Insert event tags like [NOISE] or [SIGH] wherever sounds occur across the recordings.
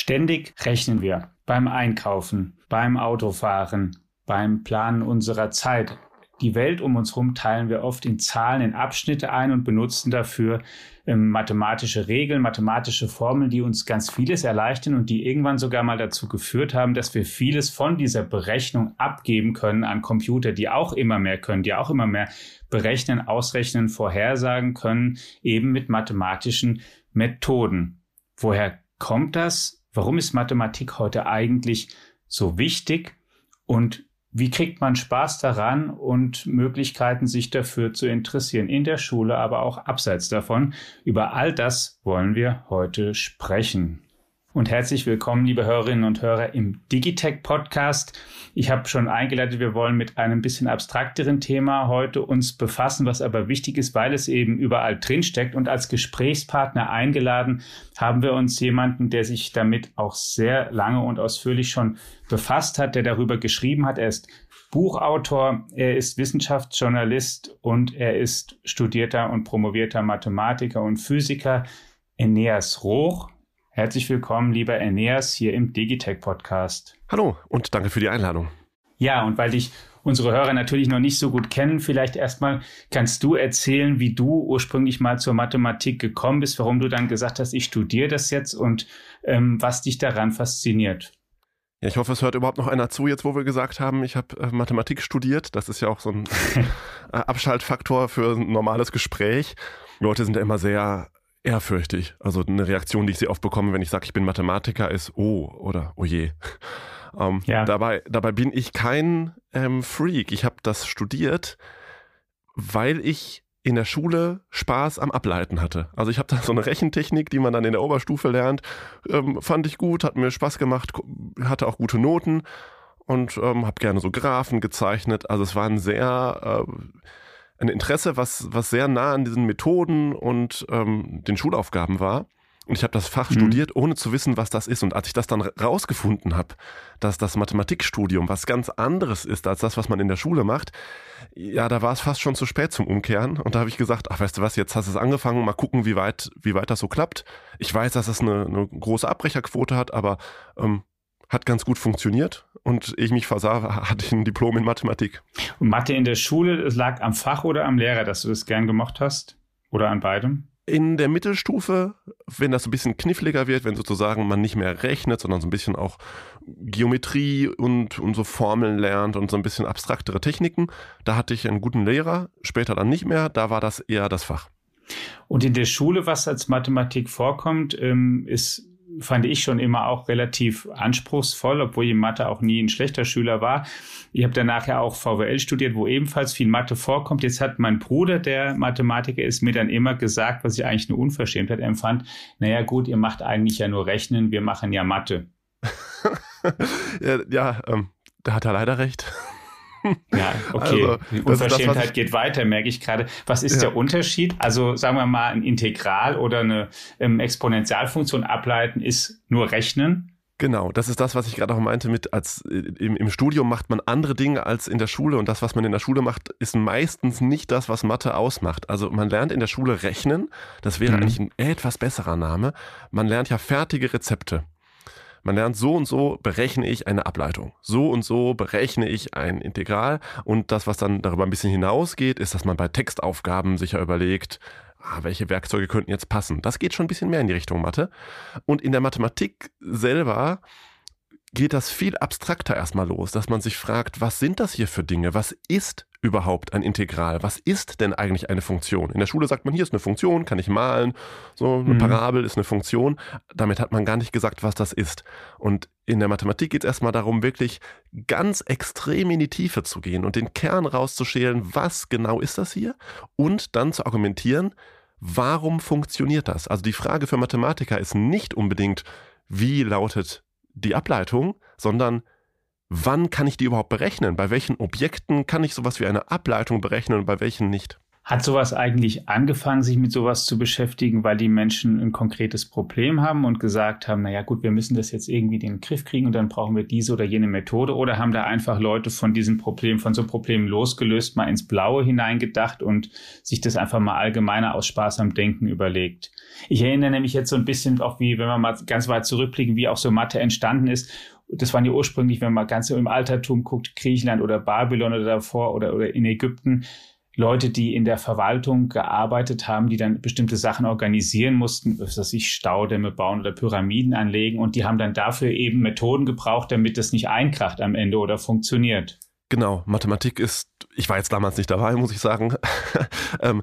Ständig rechnen wir beim Einkaufen, beim Autofahren, beim Planen unserer Zeit. Die Welt um uns herum teilen wir oft in Zahlen, in Abschnitte ein und benutzen dafür ähm, mathematische Regeln, mathematische Formeln, die uns ganz vieles erleichtern und die irgendwann sogar mal dazu geführt haben, dass wir vieles von dieser Berechnung abgeben können an Computer, die auch immer mehr können, die auch immer mehr berechnen, ausrechnen, vorhersagen können, eben mit mathematischen Methoden. Woher kommt das? Warum ist Mathematik heute eigentlich so wichtig? Und wie kriegt man Spaß daran und Möglichkeiten, sich dafür zu interessieren, in der Schule, aber auch abseits davon? Über all das wollen wir heute sprechen und herzlich willkommen, liebe Hörerinnen und Hörer, im Digitech Podcast. Ich habe schon eingeleitet, wir wollen mit einem bisschen abstrakteren Thema heute uns befassen, was aber wichtig ist, weil es eben überall drinsteckt. Und als Gesprächspartner eingeladen haben wir uns jemanden, der sich damit auch sehr lange und ausführlich schon befasst hat, der darüber geschrieben hat. Er ist Buchautor, er ist Wissenschaftsjournalist und er ist studierter und promovierter Mathematiker und Physiker. Eneas Roch Herzlich willkommen, lieber Aeneas, hier im Digitech Podcast. Hallo und danke für die Einladung. Ja, und weil dich unsere Hörer natürlich noch nicht so gut kennen, vielleicht erstmal kannst du erzählen, wie du ursprünglich mal zur Mathematik gekommen bist, warum du dann gesagt hast, ich studiere das jetzt und ähm, was dich daran fasziniert. Ja, ich hoffe, es hört überhaupt noch einer zu, jetzt wo wir gesagt haben, ich habe äh, Mathematik studiert. Das ist ja auch so ein [LAUGHS] äh, Abschaltfaktor für ein normales Gespräch. Leute sind ja immer sehr ehrfürchtig. Also eine Reaktion, die ich sehr oft bekomme, wenn ich sage, ich bin Mathematiker, ist oh oder oh je. [LAUGHS] Ähm, ja. dabei, dabei bin ich kein ähm, Freak. Ich habe das studiert, weil ich in der Schule Spaß am Ableiten hatte. Also ich habe da so eine Rechentechnik, die man dann in der Oberstufe lernt, ähm, fand ich gut, hat mir Spaß gemacht, hatte auch gute Noten und ähm, habe gerne so Graphen gezeichnet. Also es war ein sehr äh, ein Interesse, was, was sehr nah an diesen Methoden und ähm, den Schulaufgaben war. Und ich habe das Fach mhm. studiert, ohne zu wissen, was das ist. Und als ich das dann rausgefunden habe, dass das Mathematikstudium was ganz anderes ist als das, was man in der Schule macht, ja, da war es fast schon zu spät zum Umkehren. Und da habe ich gesagt, ach, weißt du was, jetzt hast du es angefangen, mal gucken, wie weit, wie weit das so klappt. Ich weiß, dass es eine, eine große Abbrecherquote hat, aber ähm, hat ganz gut funktioniert und ich mich versah, hatte ich ein Diplom in Mathematik. Und Mathe in der Schule, es lag am Fach oder am Lehrer, dass du das gern gemocht hast? Oder an beidem? In der Mittelstufe, wenn das ein bisschen kniffliger wird, wenn sozusagen man nicht mehr rechnet, sondern so ein bisschen auch Geometrie und, und so Formeln lernt und so ein bisschen abstraktere Techniken, da hatte ich einen guten Lehrer, später dann nicht mehr, da war das eher das Fach. Und in der Schule, was als Mathematik vorkommt, ähm, ist fand ich schon immer auch relativ anspruchsvoll, obwohl ich in Mathe auch nie ein schlechter Schüler war. Ich habe danach ja auch VWL studiert, wo ebenfalls viel Mathe vorkommt. Jetzt hat mein Bruder, der Mathematiker ist, mir dann immer gesagt, was ich eigentlich eine Unverschämtheit empfand. Naja gut, ihr macht eigentlich ja nur Rechnen, wir machen ja Mathe. [LAUGHS] ja, ja ähm, da hat er leider recht. Ja, okay. Also, Die Unverschämtheit das, geht weiter, merke ich gerade. Was ist ja. der Unterschied? Also sagen wir mal, ein Integral oder eine ähm, Exponentialfunktion ableiten ist nur rechnen. Genau, das ist das, was ich gerade auch meinte mit, als äh, im, im, Studium macht man andere Dinge als in der Schule und das, was man in der Schule macht, ist meistens nicht das, was Mathe ausmacht. Also man lernt in der Schule rechnen, das wäre mhm. eigentlich ein etwas besserer Name. Man lernt ja fertige Rezepte. Man lernt so und so berechne ich eine Ableitung. So und so berechne ich ein Integral. Und das, was dann darüber ein bisschen hinausgeht, ist, dass man bei Textaufgaben sicher überlegt, ah, welche Werkzeuge könnten jetzt passen. Das geht schon ein bisschen mehr in die Richtung Mathe. Und in der Mathematik selber geht das viel abstrakter erstmal los, dass man sich fragt, was sind das hier für Dinge? Was ist überhaupt ein Integral? Was ist denn eigentlich eine Funktion? In der Schule sagt man, hier ist eine Funktion, kann ich malen, so eine mhm. Parabel ist eine Funktion. Damit hat man gar nicht gesagt, was das ist. Und in der Mathematik geht es erstmal darum, wirklich ganz extrem in die Tiefe zu gehen und den Kern rauszuschälen, was genau ist das hier? Und dann zu argumentieren, warum funktioniert das? Also die Frage für Mathematiker ist nicht unbedingt, wie lautet die Ableitung, sondern wann kann ich die überhaupt berechnen? Bei welchen Objekten kann ich sowas wie eine Ableitung berechnen und bei welchen nicht? Hat sowas eigentlich angefangen, sich mit sowas zu beschäftigen, weil die Menschen ein konkretes Problem haben und gesagt haben, naja gut, wir müssen das jetzt irgendwie in den Griff kriegen und dann brauchen wir diese oder jene Methode oder haben da einfach Leute von diesem Problem, von so Problemen losgelöst, mal ins Blaue hineingedacht und sich das einfach mal allgemeiner aus Spaß am Denken überlegt. Ich erinnere nämlich jetzt so ein bisschen auch wie, wenn wir mal ganz weit zurückblicken, wie auch so Mathe entstanden ist das waren ja ursprünglich, wenn man ganz im Altertum guckt, Griechenland oder Babylon oder davor oder, oder in Ägypten, Leute, die in der Verwaltung gearbeitet haben, die dann bestimmte Sachen organisieren mussten, was weiß ich, Staudämme bauen oder Pyramiden anlegen und die haben dann dafür eben Methoden gebraucht, damit das nicht einkracht am Ende oder funktioniert. Genau, Mathematik ist, ich war jetzt damals nicht dabei, muss ich sagen. [LAUGHS] ähm,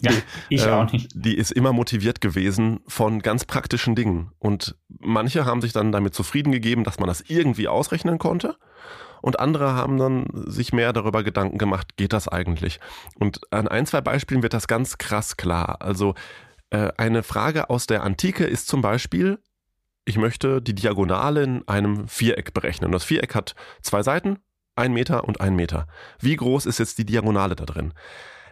ja, ich äh, auch nicht. Die ist immer motiviert gewesen von ganz praktischen Dingen. Und manche haben sich dann damit zufrieden gegeben, dass man das irgendwie ausrechnen konnte und andere haben dann sich mehr darüber Gedanken gemacht, geht das eigentlich? Und an ein, zwei Beispielen wird das ganz krass klar. Also äh, eine Frage aus der Antike ist zum Beispiel, ich möchte die Diagonale in einem Viereck berechnen. Das Viereck hat zwei Seiten, ein Meter und ein Meter. Wie groß ist jetzt die Diagonale da drin?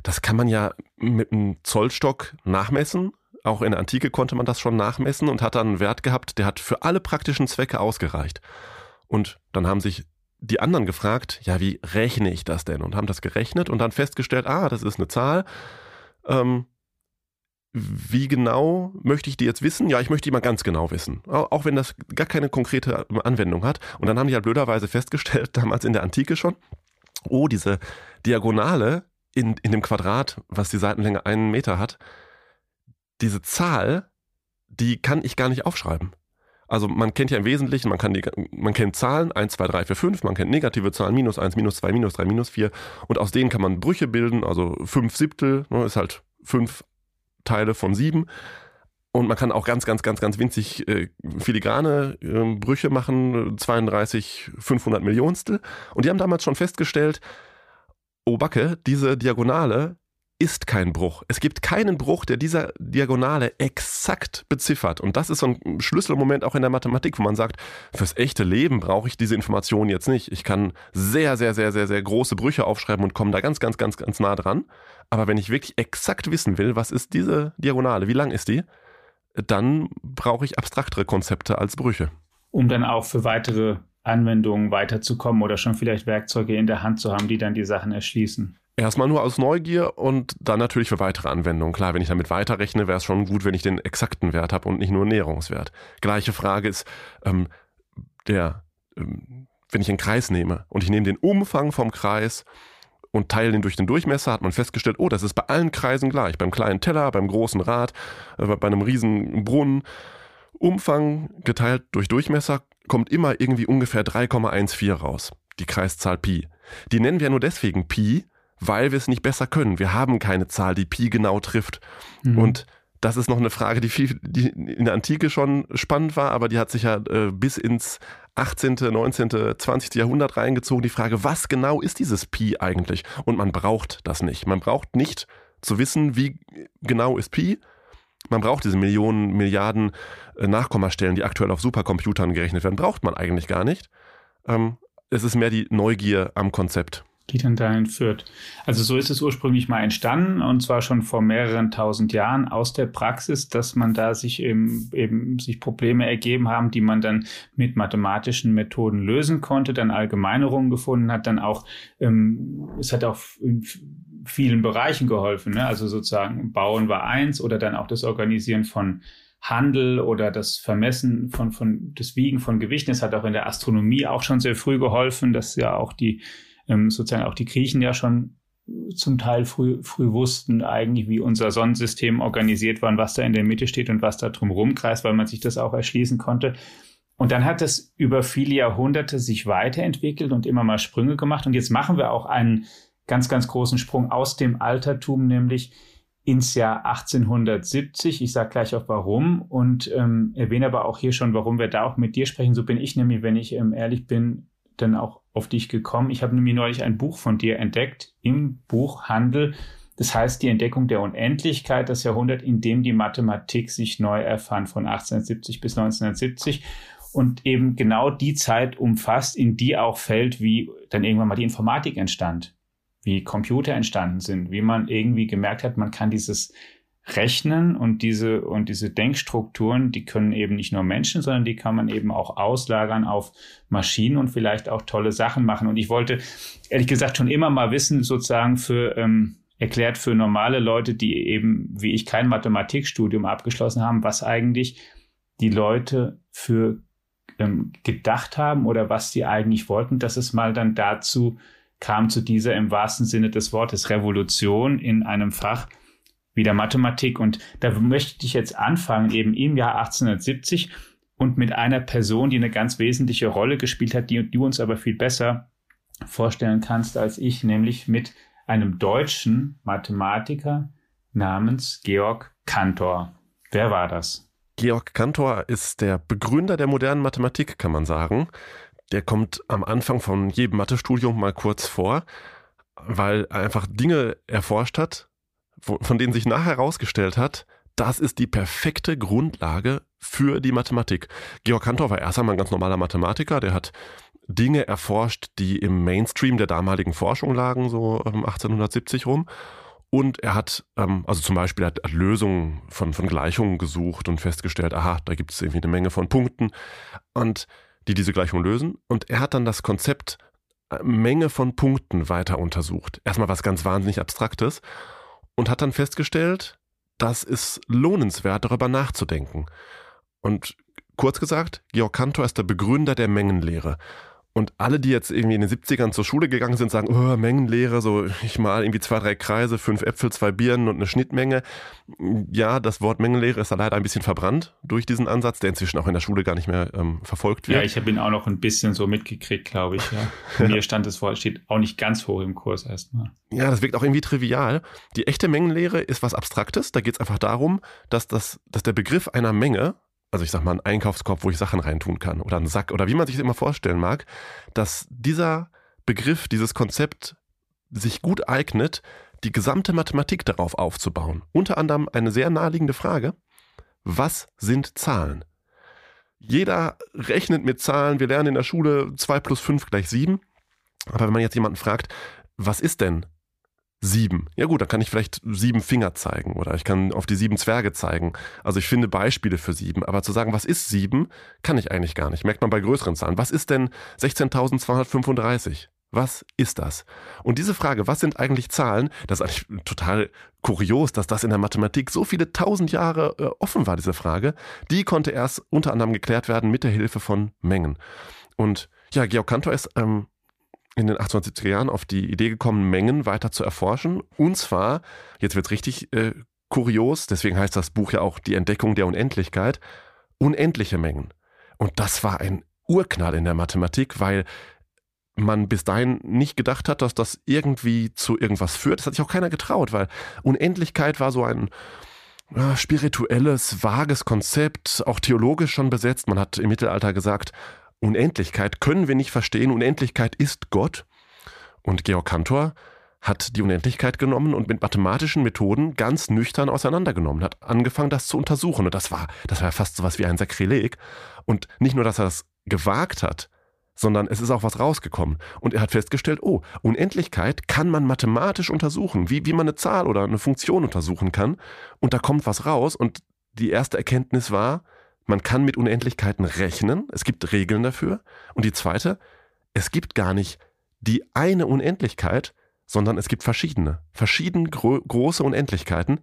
Das kann man ja mit einem Zollstock nachmessen. Auch in der Antike konnte man das schon nachmessen und hat dann einen Wert gehabt, der hat für alle praktischen Zwecke ausgereicht. Und dann haben sich die anderen gefragt, ja, wie rechne ich das denn? Und haben das gerechnet und dann festgestellt, ah, das ist eine Zahl. Ähm, wie genau möchte ich die jetzt wissen? Ja, ich möchte die mal ganz genau wissen. Auch wenn das gar keine konkrete Anwendung hat. Und dann haben die halt blöderweise festgestellt, [LAUGHS] damals in der Antike schon, oh, diese Diagonale in, in dem Quadrat, was die Seitenlänge einen Meter hat, diese Zahl, die kann ich gar nicht aufschreiben. Also man kennt ja im Wesentlichen, man, kann man kennt Zahlen, 1, 2, 3, 4, 5, man kennt negative Zahlen, minus 1, minus 2, minus 3, minus 4 und aus denen kann man Brüche bilden, also 5 Siebtel, ne, ist halt 5 Teile von 7 und man kann auch ganz, ganz, ganz, ganz winzig äh, filigrane äh, Brüche machen, 32, 500 Millionstel. Und die haben damals schon festgestellt, oh Backe, diese Diagonale ist kein Bruch. Es gibt keinen Bruch, der dieser Diagonale exakt beziffert. Und das ist so ein Schlüsselmoment auch in der Mathematik, wo man sagt, fürs echte Leben brauche ich diese Information jetzt nicht. Ich kann sehr, sehr, sehr, sehr, sehr große Brüche aufschreiben und komme da ganz, ganz, ganz, ganz nah dran. Aber wenn ich wirklich exakt wissen will, was ist diese Diagonale, wie lang ist die, dann brauche ich abstraktere Konzepte als Brüche. Um dann auch für weitere Anwendungen weiterzukommen oder schon vielleicht Werkzeuge in der Hand zu haben, die dann die Sachen erschließen. Erstmal nur aus Neugier und dann natürlich für weitere Anwendungen. Klar, wenn ich damit weiterrechne, wäre es schon gut, wenn ich den exakten Wert habe und nicht nur einen Näherungswert. Gleiche Frage ist, ähm, der, ähm, wenn ich einen Kreis nehme und ich nehme den Umfang vom Kreis und teile den durch den Durchmesser, hat man festgestellt, oh, das ist bei allen Kreisen gleich. Beim kleinen Teller, beim großen Rad, äh, bei einem riesen Brunnen. Umfang geteilt durch Durchmesser kommt immer irgendwie ungefähr 3,14 raus. Die Kreiszahl Pi. Die nennen wir nur deswegen Pi, weil wir es nicht besser können. Wir haben keine Zahl, die Pi genau trifft. Mhm. Und das ist noch eine Frage, die, viel, die in der Antike schon spannend war, aber die hat sich ja äh, bis ins 18., 19., 20. Jahrhundert reingezogen. Die Frage, was genau ist dieses Pi eigentlich? Und man braucht das nicht. Man braucht nicht zu wissen, wie genau ist Pi. Man braucht diese Millionen, Milliarden äh, Nachkommastellen, die aktuell auf Supercomputern gerechnet werden, braucht man eigentlich gar nicht. Ähm, es ist mehr die Neugier am Konzept die dann dahin führt. Also so ist es ursprünglich mal entstanden und zwar schon vor mehreren tausend Jahren aus der Praxis, dass man da sich eben, eben sich Probleme ergeben haben, die man dann mit mathematischen Methoden lösen konnte, dann Allgemeinerungen gefunden hat, dann auch, ähm, es hat auch in vielen Bereichen geholfen, ne? also sozusagen Bauen war eins oder dann auch das Organisieren von Handel oder das Vermessen von, von, das Wiegen von Gewichten. Es hat auch in der Astronomie auch schon sehr früh geholfen, dass ja auch die ähm, sozusagen auch die Griechen ja schon zum Teil früh, früh wussten eigentlich, wie unser Sonnensystem organisiert war und was da in der Mitte steht und was da drumherum kreist, weil man sich das auch erschließen konnte. Und dann hat es über viele Jahrhunderte sich weiterentwickelt und immer mal Sprünge gemacht. Und jetzt machen wir auch einen ganz, ganz großen Sprung aus dem Altertum, nämlich ins Jahr 1870. Ich sage gleich auch warum und ähm, erwähne aber auch hier schon, warum wir da auch mit dir sprechen. So bin ich nämlich, wenn ich ähm, ehrlich bin, dann auch auf dich gekommen. Ich habe nämlich neulich ein Buch von dir entdeckt im Buchhandel. Das heißt, die Entdeckung der Unendlichkeit, das Jahrhundert, in dem die Mathematik sich neu erfand, von 1870 bis 1970 und eben genau die Zeit umfasst, in die auch fällt, wie dann irgendwann mal die Informatik entstand. wie Computer entstanden sind, wie man irgendwie gemerkt hat, man kann dieses Rechnen und diese, und diese Denkstrukturen, die können eben nicht nur Menschen, sondern die kann man eben auch auslagern auf Maschinen und vielleicht auch tolle Sachen machen. Und ich wollte ehrlich gesagt schon immer mal wissen, sozusagen für, ähm, erklärt für normale Leute, die eben, wie ich, kein Mathematikstudium abgeschlossen haben, was eigentlich die Leute für ähm, gedacht haben oder was sie eigentlich wollten, dass es mal dann dazu kam, zu dieser im wahrsten Sinne des Wortes Revolution in einem Fach wie der Mathematik. Und da möchte ich jetzt anfangen, eben im Jahr 1870 und mit einer Person, die eine ganz wesentliche Rolle gespielt hat, die du uns aber viel besser vorstellen kannst als ich, nämlich mit einem deutschen Mathematiker namens Georg Cantor. Wer war das? Georg Cantor ist der Begründer der modernen Mathematik, kann man sagen. Der kommt am Anfang von jedem Mathestudium mal kurz vor, weil er einfach Dinge erforscht hat, von denen sich nachher herausgestellt hat, das ist die perfekte Grundlage für die Mathematik. Georg Cantor war erst einmal ein ganz normaler Mathematiker, der hat Dinge erforscht, die im Mainstream der damaligen Forschung lagen, so 1870 ähm, rum. Und er hat, ähm, also zum Beispiel, hat, Lösungen von, von Gleichungen gesucht und festgestellt, aha, da gibt es irgendwie eine Menge von Punkten und die diese Gleichung lösen. Und er hat dann das Konzept äh, Menge von Punkten weiter untersucht. Erstmal was ganz wahnsinnig Abstraktes und hat dann festgestellt, das ist lohnenswert, darüber nachzudenken. Und kurz gesagt, Georg Cantor ist der Begründer der Mengenlehre. Und alle, die jetzt irgendwie in den 70ern zur Schule gegangen sind, sagen, oh, Mengenlehre, so ich mal irgendwie zwei, drei Kreise, fünf Äpfel, zwei Birnen und eine Schnittmenge. Ja, das Wort Mengenlehre ist da leider ein bisschen verbrannt durch diesen Ansatz, der inzwischen auch in der Schule gar nicht mehr ähm, verfolgt wird. Ja, ich habe ihn auch noch ein bisschen so mitgekriegt, glaube ich. Ja. [LAUGHS] Mir stand es vor, steht auch nicht ganz hoch im Kurs erstmal. Ja, das wirkt auch irgendwie trivial. Die echte Mengenlehre ist was Abstraktes. Da geht es einfach darum, dass, das, dass der Begriff einer Menge also ich sag mal, einen Einkaufskorb, wo ich Sachen reintun kann oder einen Sack oder wie man sich das immer vorstellen mag, dass dieser Begriff, dieses Konzept sich gut eignet, die gesamte Mathematik darauf aufzubauen. Unter anderem eine sehr naheliegende Frage, was sind Zahlen? Jeder rechnet mit Zahlen, wir lernen in der Schule 2 plus 5 gleich 7. Aber wenn man jetzt jemanden fragt, was ist denn sieben. Ja gut, dann kann ich vielleicht sieben Finger zeigen oder ich kann auf die sieben Zwerge zeigen. Also ich finde Beispiele für sieben. Aber zu sagen, was ist sieben, kann ich eigentlich gar nicht. Merkt man bei größeren Zahlen. Was ist denn 16.235? Was ist das? Und diese Frage, was sind eigentlich Zahlen, das ist eigentlich total kurios, dass das in der Mathematik so viele tausend Jahre äh, offen war, diese Frage. Die konnte erst unter anderem geklärt werden mit der Hilfe von Mengen. Und ja, Georg Cantor ist ähm, in den 1870er Jahren auf die Idee gekommen, Mengen weiter zu erforschen. Und zwar, jetzt wird es richtig äh, kurios, deswegen heißt das Buch ja auch Die Entdeckung der Unendlichkeit, unendliche Mengen. Und das war ein Urknall in der Mathematik, weil man bis dahin nicht gedacht hat, dass das irgendwie zu irgendwas führt. Das hat sich auch keiner getraut, weil Unendlichkeit war so ein spirituelles, vages Konzept, auch theologisch schon besetzt. Man hat im Mittelalter gesagt, Unendlichkeit können wir nicht verstehen. Unendlichkeit ist Gott. Und Georg Cantor hat die Unendlichkeit genommen und mit mathematischen Methoden ganz nüchtern auseinandergenommen, hat angefangen, das zu untersuchen. Und das war, das war fast so was wie ein Sakrileg. Und nicht nur, dass er das gewagt hat, sondern es ist auch was rausgekommen. Und er hat festgestellt, oh, Unendlichkeit kann man mathematisch untersuchen, wie, wie man eine Zahl oder eine Funktion untersuchen kann. Und da kommt was raus. Und die erste Erkenntnis war, man kann mit Unendlichkeiten rechnen, es gibt Regeln dafür. Und die zweite, es gibt gar nicht die eine Unendlichkeit, sondern es gibt verschiedene, verschieden gro große Unendlichkeiten.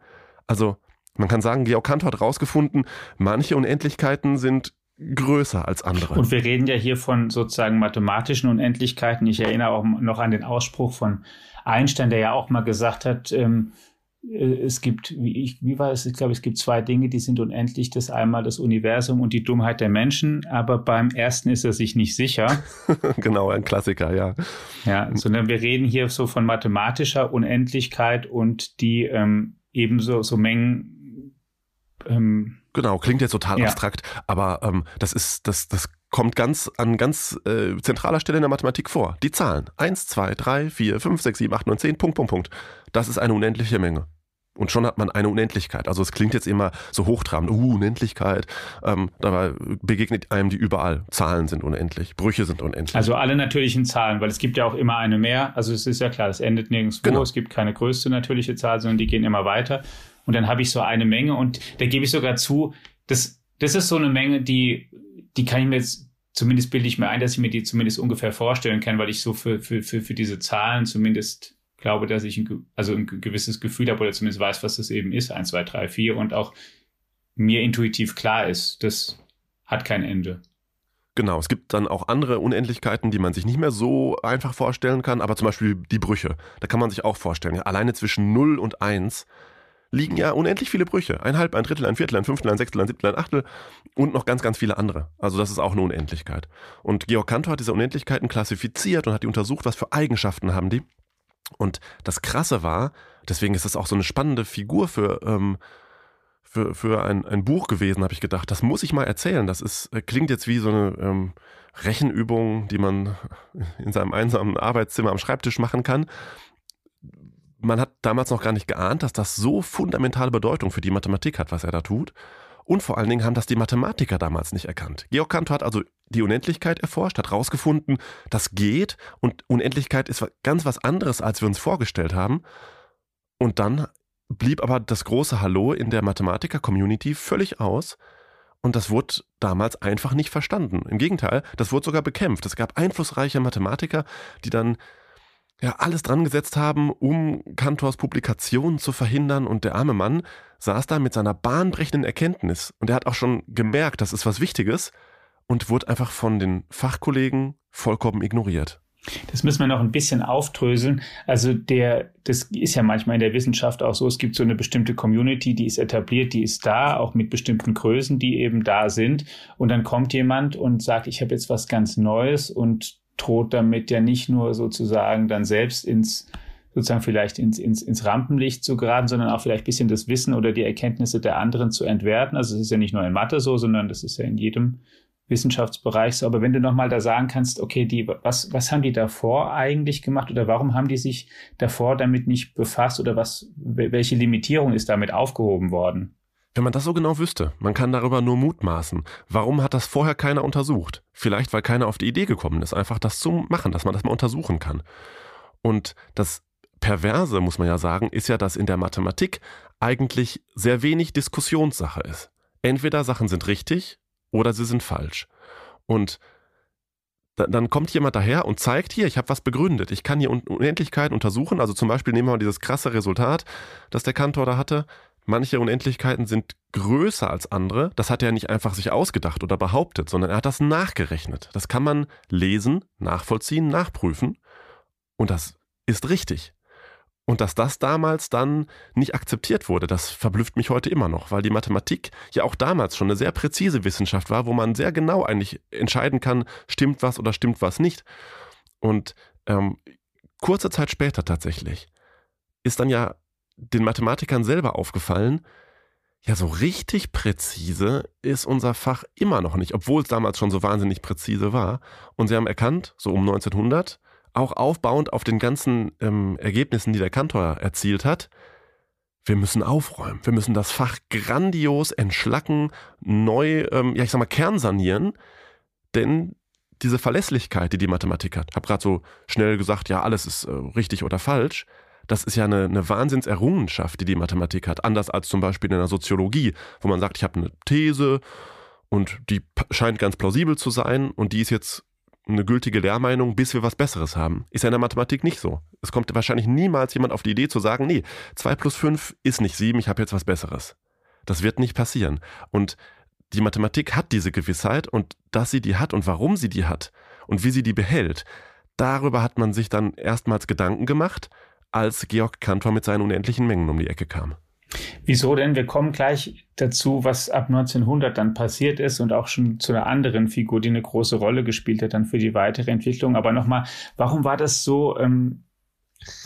Also man kann sagen, Georg Cantor hat herausgefunden, manche Unendlichkeiten sind größer als andere. Und wir reden ja hier von sozusagen mathematischen Unendlichkeiten. Ich erinnere auch noch an den Ausspruch von Einstein, der ja auch mal gesagt hat, ähm, äh, es gibt, wie, ich, wie war es? Ich glaube, es gibt zwei Dinge, die sind unendlich. Das einmal das Universum und die Dummheit der Menschen. Aber beim ersten ist er sich nicht sicher. [LAUGHS] genau, ein Klassiker, ja. Ja, sondern wir reden hier so von mathematischer Unendlichkeit und die ähm, ebenso so Mengen. Ähm, genau, klingt jetzt total ja. abstrakt, aber ähm, das ist, das, das kommt ganz an ganz äh, zentraler Stelle in der Mathematik vor. Die Zahlen. 1, 2, 3, 4, 5, 6, 7, 8, 9, 10, Punkt, Punkt, Punkt. Das ist eine unendliche Menge. Und schon hat man eine Unendlichkeit. Also es klingt jetzt immer so hochtrabend, uh, Unendlichkeit. Ähm, dabei begegnet einem die überall. Zahlen sind unendlich, Brüche sind unendlich. Also alle natürlichen Zahlen, weil es gibt ja auch immer eine mehr. Also es ist ja klar, es endet nirgendwo. Genau. Es gibt keine größte natürliche Zahl, sondern die gehen immer weiter. Und dann habe ich so eine Menge und da gebe ich sogar zu, das, das ist so eine Menge, die, die kann ich mir jetzt zumindest bilde ich mir ein, dass ich mir die zumindest ungefähr vorstellen kann, weil ich so für, für, für, für diese Zahlen zumindest glaube, dass ich ein, also ein gewisses Gefühl habe oder zumindest weiß, was das eben ist, eins, zwei, drei, vier und auch mir intuitiv klar ist, das hat kein Ende. Genau, es gibt dann auch andere Unendlichkeiten, die man sich nicht mehr so einfach vorstellen kann, aber zum Beispiel die Brüche, da kann man sich auch vorstellen. Ja, alleine zwischen 0 und 1 liegen ja unendlich viele Brüche. Ein Halb, ein Drittel, ein Viertel, ein Fünftel, ein Sechstel, ein Siebtel, ein Achtel und noch ganz, ganz viele andere. Also das ist auch eine Unendlichkeit. Und Georg Cantor hat diese Unendlichkeiten klassifiziert und hat die untersucht, was für Eigenschaften haben die. Und das Krasse war, deswegen ist das auch so eine spannende Figur für, ähm, für, für ein, ein Buch gewesen, habe ich gedacht. Das muss ich mal erzählen. Das ist, äh, klingt jetzt wie so eine ähm, Rechenübung, die man in seinem einsamen Arbeitszimmer am Schreibtisch machen kann. Man hat damals noch gar nicht geahnt, dass das so fundamentale Bedeutung für die Mathematik hat, was er da tut. Und vor allen Dingen haben das die Mathematiker damals nicht erkannt. Georg Cantor hat also die Unendlichkeit erforscht, hat herausgefunden, das geht und Unendlichkeit ist ganz was anderes, als wir uns vorgestellt haben. Und dann blieb aber das große Hallo in der Mathematiker-Community völlig aus. Und das wurde damals einfach nicht verstanden. Im Gegenteil, das wurde sogar bekämpft. Es gab einflussreiche Mathematiker, die dann ja alles dran gesetzt haben, um Kantors Publikationen zu verhindern und der arme Mann saß da mit seiner bahnbrechenden Erkenntnis und er hat auch schon gemerkt, das ist was Wichtiges und wurde einfach von den Fachkollegen vollkommen ignoriert. Das müssen wir noch ein bisschen aufdröseln. Also der, das ist ja manchmal in der Wissenschaft auch so, es gibt so eine bestimmte Community, die ist etabliert, die ist da, auch mit bestimmten Größen, die eben da sind. Und dann kommt jemand und sagt, ich habe jetzt was ganz Neues und droht damit ja nicht nur sozusagen dann selbst ins sozusagen vielleicht ins, ins, ins Rampenlicht zu geraten, sondern auch vielleicht bisschen das Wissen oder die Erkenntnisse der anderen zu entwerten. Also es ist ja nicht nur in Mathe so, sondern das ist ja in jedem Wissenschaftsbereich so. Aber wenn du nochmal da sagen kannst, okay, die, was, was haben die davor eigentlich gemacht oder warum haben die sich davor damit nicht befasst oder was, welche Limitierung ist damit aufgehoben worden? Wenn man das so genau wüsste, man kann darüber nur mutmaßen. Warum hat das vorher keiner untersucht? Vielleicht, weil keiner auf die Idee gekommen ist, einfach das zu machen, dass man das mal untersuchen kann. Und das Perverse, muss man ja sagen, ist ja, dass in der Mathematik eigentlich sehr wenig Diskussionssache ist. Entweder Sachen sind richtig oder sie sind falsch. Und dann kommt jemand daher und zeigt hier, ich habe was begründet. Ich kann hier Unendlichkeiten untersuchen. Also zum Beispiel nehmen wir mal dieses krasse Resultat, das der Kantor da hatte. Manche Unendlichkeiten sind größer als andere. Das hat er nicht einfach sich ausgedacht oder behauptet, sondern er hat das nachgerechnet. Das kann man lesen, nachvollziehen, nachprüfen. Und das ist richtig. Und dass das damals dann nicht akzeptiert wurde, das verblüfft mich heute immer noch, weil die Mathematik ja auch damals schon eine sehr präzise Wissenschaft war, wo man sehr genau eigentlich entscheiden kann, stimmt was oder stimmt was nicht. Und ähm, kurze Zeit später tatsächlich ist dann ja den Mathematikern selber aufgefallen, ja, so richtig präzise ist unser Fach immer noch nicht, obwohl es damals schon so wahnsinnig präzise war. Und sie haben erkannt, so um 1900, auch aufbauend auf den ganzen ähm, Ergebnissen, die der Kantor erzielt hat, wir müssen aufräumen. Wir müssen das Fach grandios entschlacken, neu, ähm, ja, ich sag mal, kernsanieren. Denn diese Verlässlichkeit, die die Mathematik hat, habe gerade so schnell gesagt, ja, alles ist äh, richtig oder falsch. Das ist ja eine, eine Wahnsinnserrungenschaft, die die Mathematik hat. Anders als zum Beispiel in der Soziologie, wo man sagt, ich habe eine These und die scheint ganz plausibel zu sein und die ist jetzt eine gültige Lehrmeinung, bis wir was Besseres haben. Ist ja in der Mathematik nicht so. Es kommt wahrscheinlich niemals jemand auf die Idee zu sagen, nee, 2 plus 5 ist nicht 7, ich habe jetzt was Besseres. Das wird nicht passieren. Und die Mathematik hat diese Gewissheit und dass sie die hat und warum sie die hat und wie sie die behält, darüber hat man sich dann erstmals Gedanken gemacht als Georg Cantor mit seinen unendlichen Mengen um die Ecke kam. Wieso denn? Wir kommen gleich dazu, was ab 1900 dann passiert ist und auch schon zu einer anderen Figur, die eine große Rolle gespielt hat dann für die weitere Entwicklung. Aber nochmal, warum war das so ähm,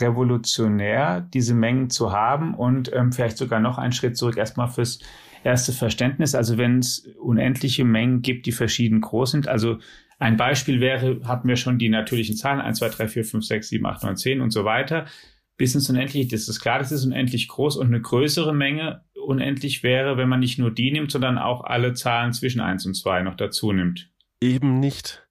revolutionär, diese Mengen zu haben und ähm, vielleicht sogar noch einen Schritt zurück erstmal fürs erste Verständnis? Also wenn es unendliche Mengen gibt, die verschieden groß sind, also ein Beispiel wäre, hatten wir schon die natürlichen Zahlen 1, 2, 3, 4, 5, 6, 7, 8, 9, 10 und so weiter bis ins Unendliche. Das ist klar, das ist unendlich groß und eine größere Menge unendlich wäre, wenn man nicht nur die nimmt, sondern auch alle Zahlen zwischen 1 und 2 noch dazu nimmt. Eben nicht.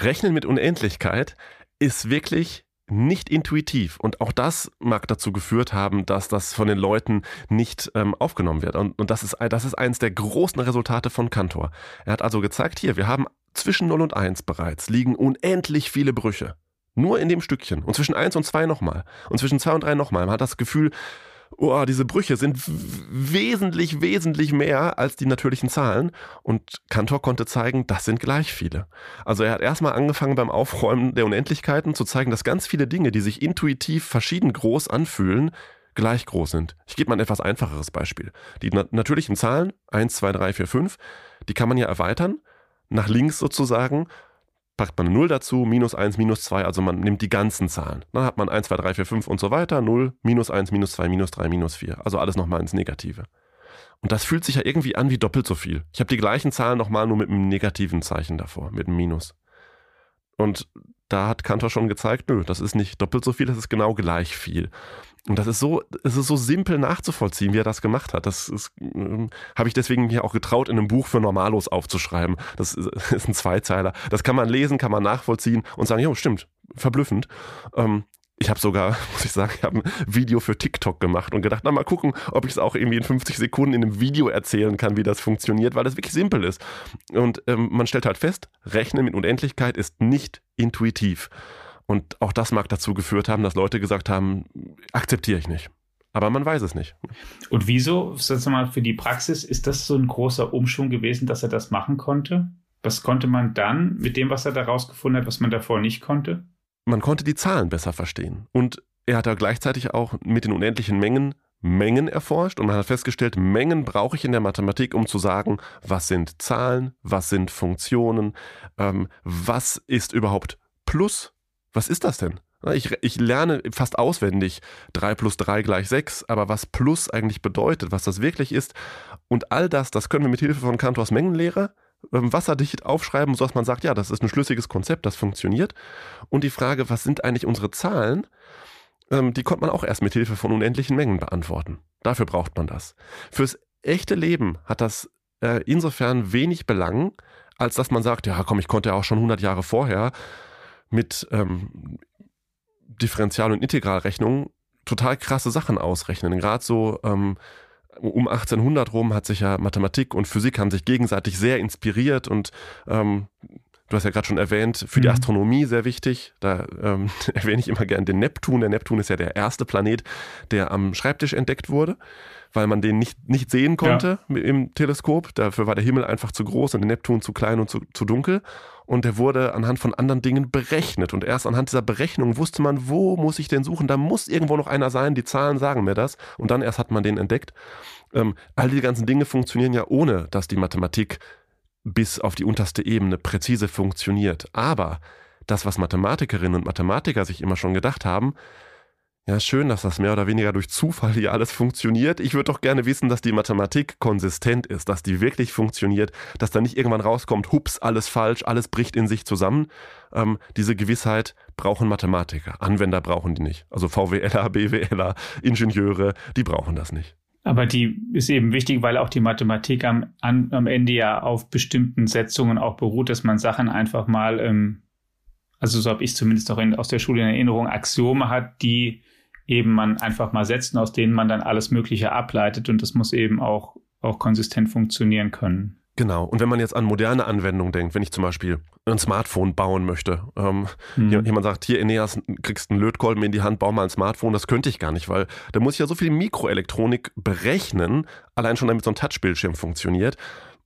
Rechnen mit Unendlichkeit ist wirklich nicht intuitiv. Und auch das mag dazu geführt haben, dass das von den Leuten nicht ähm, aufgenommen wird. Und, und das, ist, das ist eines der großen Resultate von Cantor. Er hat also gezeigt, hier, wir haben zwischen 0 und 1 bereits liegen unendlich viele Brüche. Nur in dem Stückchen. Und zwischen 1 und 2 nochmal. Und zwischen 2 und 3 nochmal. Man hat das Gefühl, oh, diese Brüche sind wesentlich, wesentlich mehr als die natürlichen Zahlen. Und Cantor konnte zeigen, das sind gleich viele. Also er hat erstmal angefangen beim Aufräumen der Unendlichkeiten zu zeigen, dass ganz viele Dinge, die sich intuitiv verschieden groß anfühlen, gleich groß sind. Ich gebe mal ein etwas einfacheres Beispiel. Die na natürlichen Zahlen, 1, 2, 3, 4, 5, die kann man ja erweitern, nach links sozusagen, packt man eine 0 dazu, minus 1, minus 2, also man nimmt die ganzen Zahlen. Dann hat man 1, 2, 3, 4, 5 und so weiter, 0, minus 1, minus 2, minus 3, minus 4. Also alles nochmal ins Negative. Und das fühlt sich ja irgendwie an wie doppelt so viel. Ich habe die gleichen Zahlen nochmal nur mit einem negativen Zeichen davor, mit einem Minus. Und da hat Kantor schon gezeigt, nö, das ist nicht doppelt so viel, das ist genau gleich viel. Und das ist so, es ist so simpel nachzuvollziehen, wie er das gemacht hat. Das ist, äh, habe ich deswegen mir auch getraut, in einem Buch für Normalos aufzuschreiben. Das ist, [LAUGHS] ist ein Zweizeiler. Das kann man lesen, kann man nachvollziehen und sagen, jo, stimmt, verblüffend. Ähm, ich habe sogar, [LAUGHS] muss ich sagen, ich habe ein Video für TikTok gemacht und gedacht, na mal gucken, ob ich es auch irgendwie in 50 Sekunden in einem Video erzählen kann, wie das funktioniert, weil das wirklich simpel ist. Und ähm, man stellt halt fest, Rechnen mit Unendlichkeit ist nicht intuitiv. Und auch das mag dazu geführt haben, dass Leute gesagt haben, akzeptiere ich nicht. Aber man weiß es nicht. Und wieso, sag mal, für die Praxis, ist das so ein großer Umschwung gewesen, dass er das machen konnte? Was konnte man dann mit dem, was er da rausgefunden hat, was man davor nicht konnte? Man konnte die Zahlen besser verstehen. Und er hat da gleichzeitig auch mit den unendlichen Mengen Mengen erforscht und man hat festgestellt, Mengen brauche ich in der Mathematik, um zu sagen, was sind Zahlen, was sind Funktionen, ähm, was ist überhaupt Plus was ist das denn? Ich, ich, lerne fast auswendig 3 plus 3 gleich 6, aber was Plus eigentlich bedeutet, was das wirklich ist und all das, das können wir mit Hilfe von Kantors Mengenlehre ähm, wasserdicht aufschreiben, sodass man sagt, ja, das ist ein schlüssiges Konzept, das funktioniert. Und die Frage, was sind eigentlich unsere Zahlen, ähm, die konnte man auch erst mit Hilfe von unendlichen Mengen beantworten. Dafür braucht man das. Fürs echte Leben hat das äh, insofern wenig Belang, als dass man sagt, ja, komm, ich konnte ja auch schon 100 Jahre vorher mit ähm, Differential- und Integralrechnungen total krasse Sachen ausrechnen. Gerade so ähm, um 1800 rum hat sich ja Mathematik und Physik haben sich gegenseitig sehr inspiriert und ähm, du hast ja gerade schon erwähnt, für die mhm. Astronomie sehr wichtig. Da ähm, [LAUGHS] erwähne ich immer gern den Neptun. Der Neptun ist ja der erste Planet, der am Schreibtisch entdeckt wurde weil man den nicht, nicht sehen konnte ja. im Teleskop. Dafür war der Himmel einfach zu groß und der Neptun zu klein und zu, zu dunkel. Und der wurde anhand von anderen Dingen berechnet. Und erst anhand dieser Berechnung wusste man, wo muss ich denn suchen? Da muss irgendwo noch einer sein. Die Zahlen sagen mir das. Und dann erst hat man den entdeckt. Ähm, all die ganzen Dinge funktionieren ja ohne, dass die Mathematik bis auf die unterste Ebene präzise funktioniert. Aber das, was Mathematikerinnen und Mathematiker sich immer schon gedacht haben, ja, schön, dass das mehr oder weniger durch Zufall hier alles funktioniert. Ich würde doch gerne wissen, dass die Mathematik konsistent ist, dass die wirklich funktioniert, dass da nicht irgendwann rauskommt, hups, alles falsch, alles bricht in sich zusammen. Ähm, diese Gewissheit brauchen Mathematiker. Anwender brauchen die nicht. Also VWLer, BWLer, Ingenieure, die brauchen das nicht. Aber die ist eben wichtig, weil auch die Mathematik am, am Ende ja auf bestimmten Setzungen auch beruht, dass man Sachen einfach mal, ähm, also so habe ich zumindest noch in, aus der Schule in Erinnerung, Axiome hat, die eben man einfach mal setzen, aus denen man dann alles Mögliche ableitet und das muss eben auch, auch konsistent funktionieren können. Genau. Und wenn man jetzt an moderne Anwendungen denkt, wenn ich zum Beispiel ein Smartphone bauen möchte, ähm, hm. jemand sagt, hier Eneas, kriegst einen Lötkolben in die Hand, bau mal ein Smartphone, das könnte ich gar nicht, weil da muss ich ja so viel Mikroelektronik berechnen, allein schon damit so ein Touchbildschirm funktioniert.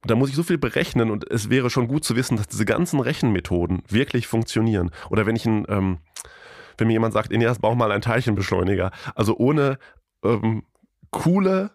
Da muss ich so viel berechnen und es wäre schon gut zu wissen, dass diese ganzen Rechenmethoden wirklich funktionieren. Oder wenn ich ein ähm, wenn mir jemand sagt, Ineas, brauch mal einen Teilchenbeschleuniger. Also ohne ähm, coole,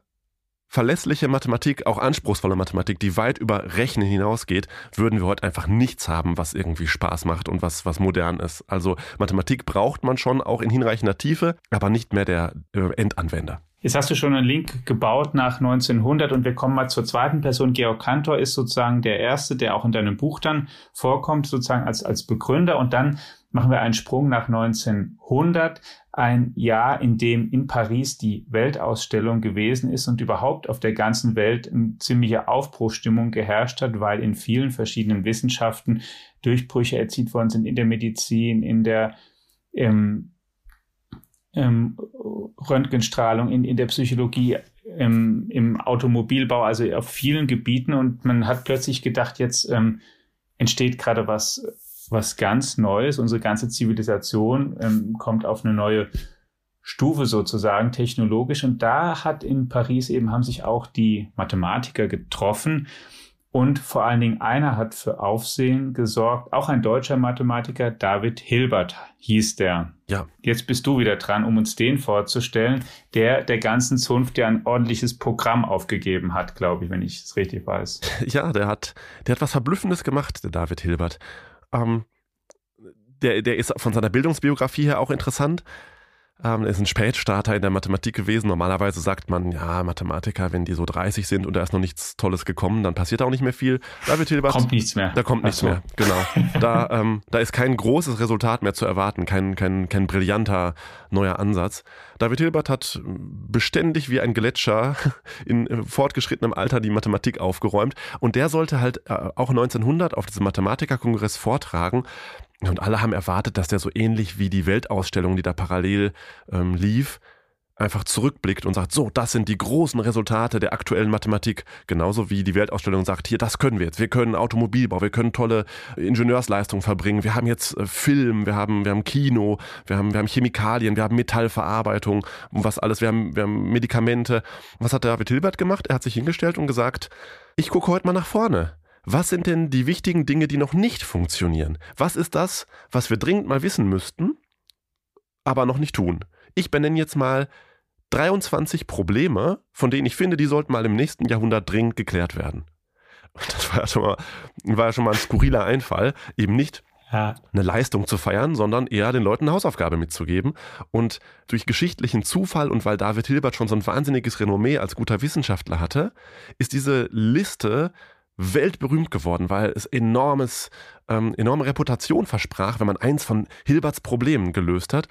verlässliche Mathematik, auch anspruchsvolle Mathematik, die weit über Rechnen hinausgeht, würden wir heute einfach nichts haben, was irgendwie Spaß macht und was, was modern ist. Also Mathematik braucht man schon auch in hinreichender Tiefe, aber nicht mehr der äh, Endanwender. Jetzt hast du schon einen Link gebaut nach 1900 und wir kommen mal zur zweiten Person. Georg Cantor ist sozusagen der erste, der auch in deinem Buch dann vorkommt, sozusagen als, als Begründer. Und dann machen wir einen Sprung nach 1900, ein Jahr, in dem in Paris die Weltausstellung gewesen ist und überhaupt auf der ganzen Welt eine ziemliche Aufbruchstimmung geherrscht hat, weil in vielen verschiedenen Wissenschaften Durchbrüche erzielt worden sind, in der Medizin, in der ähm, ähm, Röntgenstrahlung, in, in der Psychologie, im, im Automobilbau, also auf vielen Gebieten. Und man hat plötzlich gedacht, jetzt ähm, entsteht gerade was, was ganz Neues. Unsere ganze Zivilisation ähm, kommt auf eine neue Stufe sozusagen technologisch. Und da hat in Paris eben haben sich auch die Mathematiker getroffen und vor allen Dingen einer hat für Aufsehen gesorgt, auch ein deutscher Mathematiker, David Hilbert hieß der. Ja. Jetzt bist du wieder dran, um uns den vorzustellen, der der ganzen Zunft ja ein ordentliches Programm aufgegeben hat, glaube ich, wenn ich es richtig weiß. [LAUGHS] Ja, der hat, der hat was Verblüffendes gemacht, der David Hilbert. Ähm, der, der ist von seiner Bildungsbiografie her auch interessant. Ähm, er ist ein Spätstarter in der Mathematik gewesen. Normalerweise sagt man, ja, Mathematiker, wenn die so 30 sind und da ist noch nichts Tolles gekommen, dann passiert auch nicht mehr viel. David Hilbert, kommt nichts mehr. Da kommt nichts so. mehr, genau. [LAUGHS] Da, ähm, da ist kein großes Resultat mehr zu erwarten, kein, kein, kein brillanter neuer Ansatz. David Hilbert hat beständig wie ein Gletscher [LAUGHS] in fortgeschrittenem Alter die Mathematik aufgeräumt und der sollte halt äh, auch 1900 auf diesem Mathematikerkongress vortragen und alle haben erwartet, dass der so ähnlich wie die Weltausstellung, die da parallel ähm, lief, einfach zurückblickt und sagt, so, das sind die großen Resultate der aktuellen Mathematik. Genauso wie die Weltausstellung sagt, hier, das können wir jetzt. Wir können Automobilbau, wir können tolle Ingenieursleistungen verbringen. Wir haben jetzt äh, Film, wir haben, wir haben Kino, wir haben, wir haben Chemikalien, wir haben Metallverarbeitung und was alles. Wir haben, wir haben Medikamente. Was hat David Hilbert gemacht? Er hat sich hingestellt und gesagt, ich gucke heute mal nach vorne. Was sind denn die wichtigen Dinge, die noch nicht funktionieren? Was ist das, was wir dringend mal wissen müssten, aber noch nicht tun? Ich benenne jetzt mal 23 Probleme, von denen ich finde, die sollten mal im nächsten Jahrhundert dringend geklärt werden. Das war ja schon mal, war ja schon mal ein skurriler Einfall, eben nicht ja. eine Leistung zu feiern, sondern eher den Leuten eine Hausaufgabe mitzugeben. Und durch geschichtlichen Zufall und weil David Hilbert schon so ein wahnsinniges Renommee als guter Wissenschaftler hatte, ist diese Liste weltberühmt geworden, weil es enormes, ähm, enorme Reputation versprach, wenn man eins von Hilberts Problemen gelöst hat.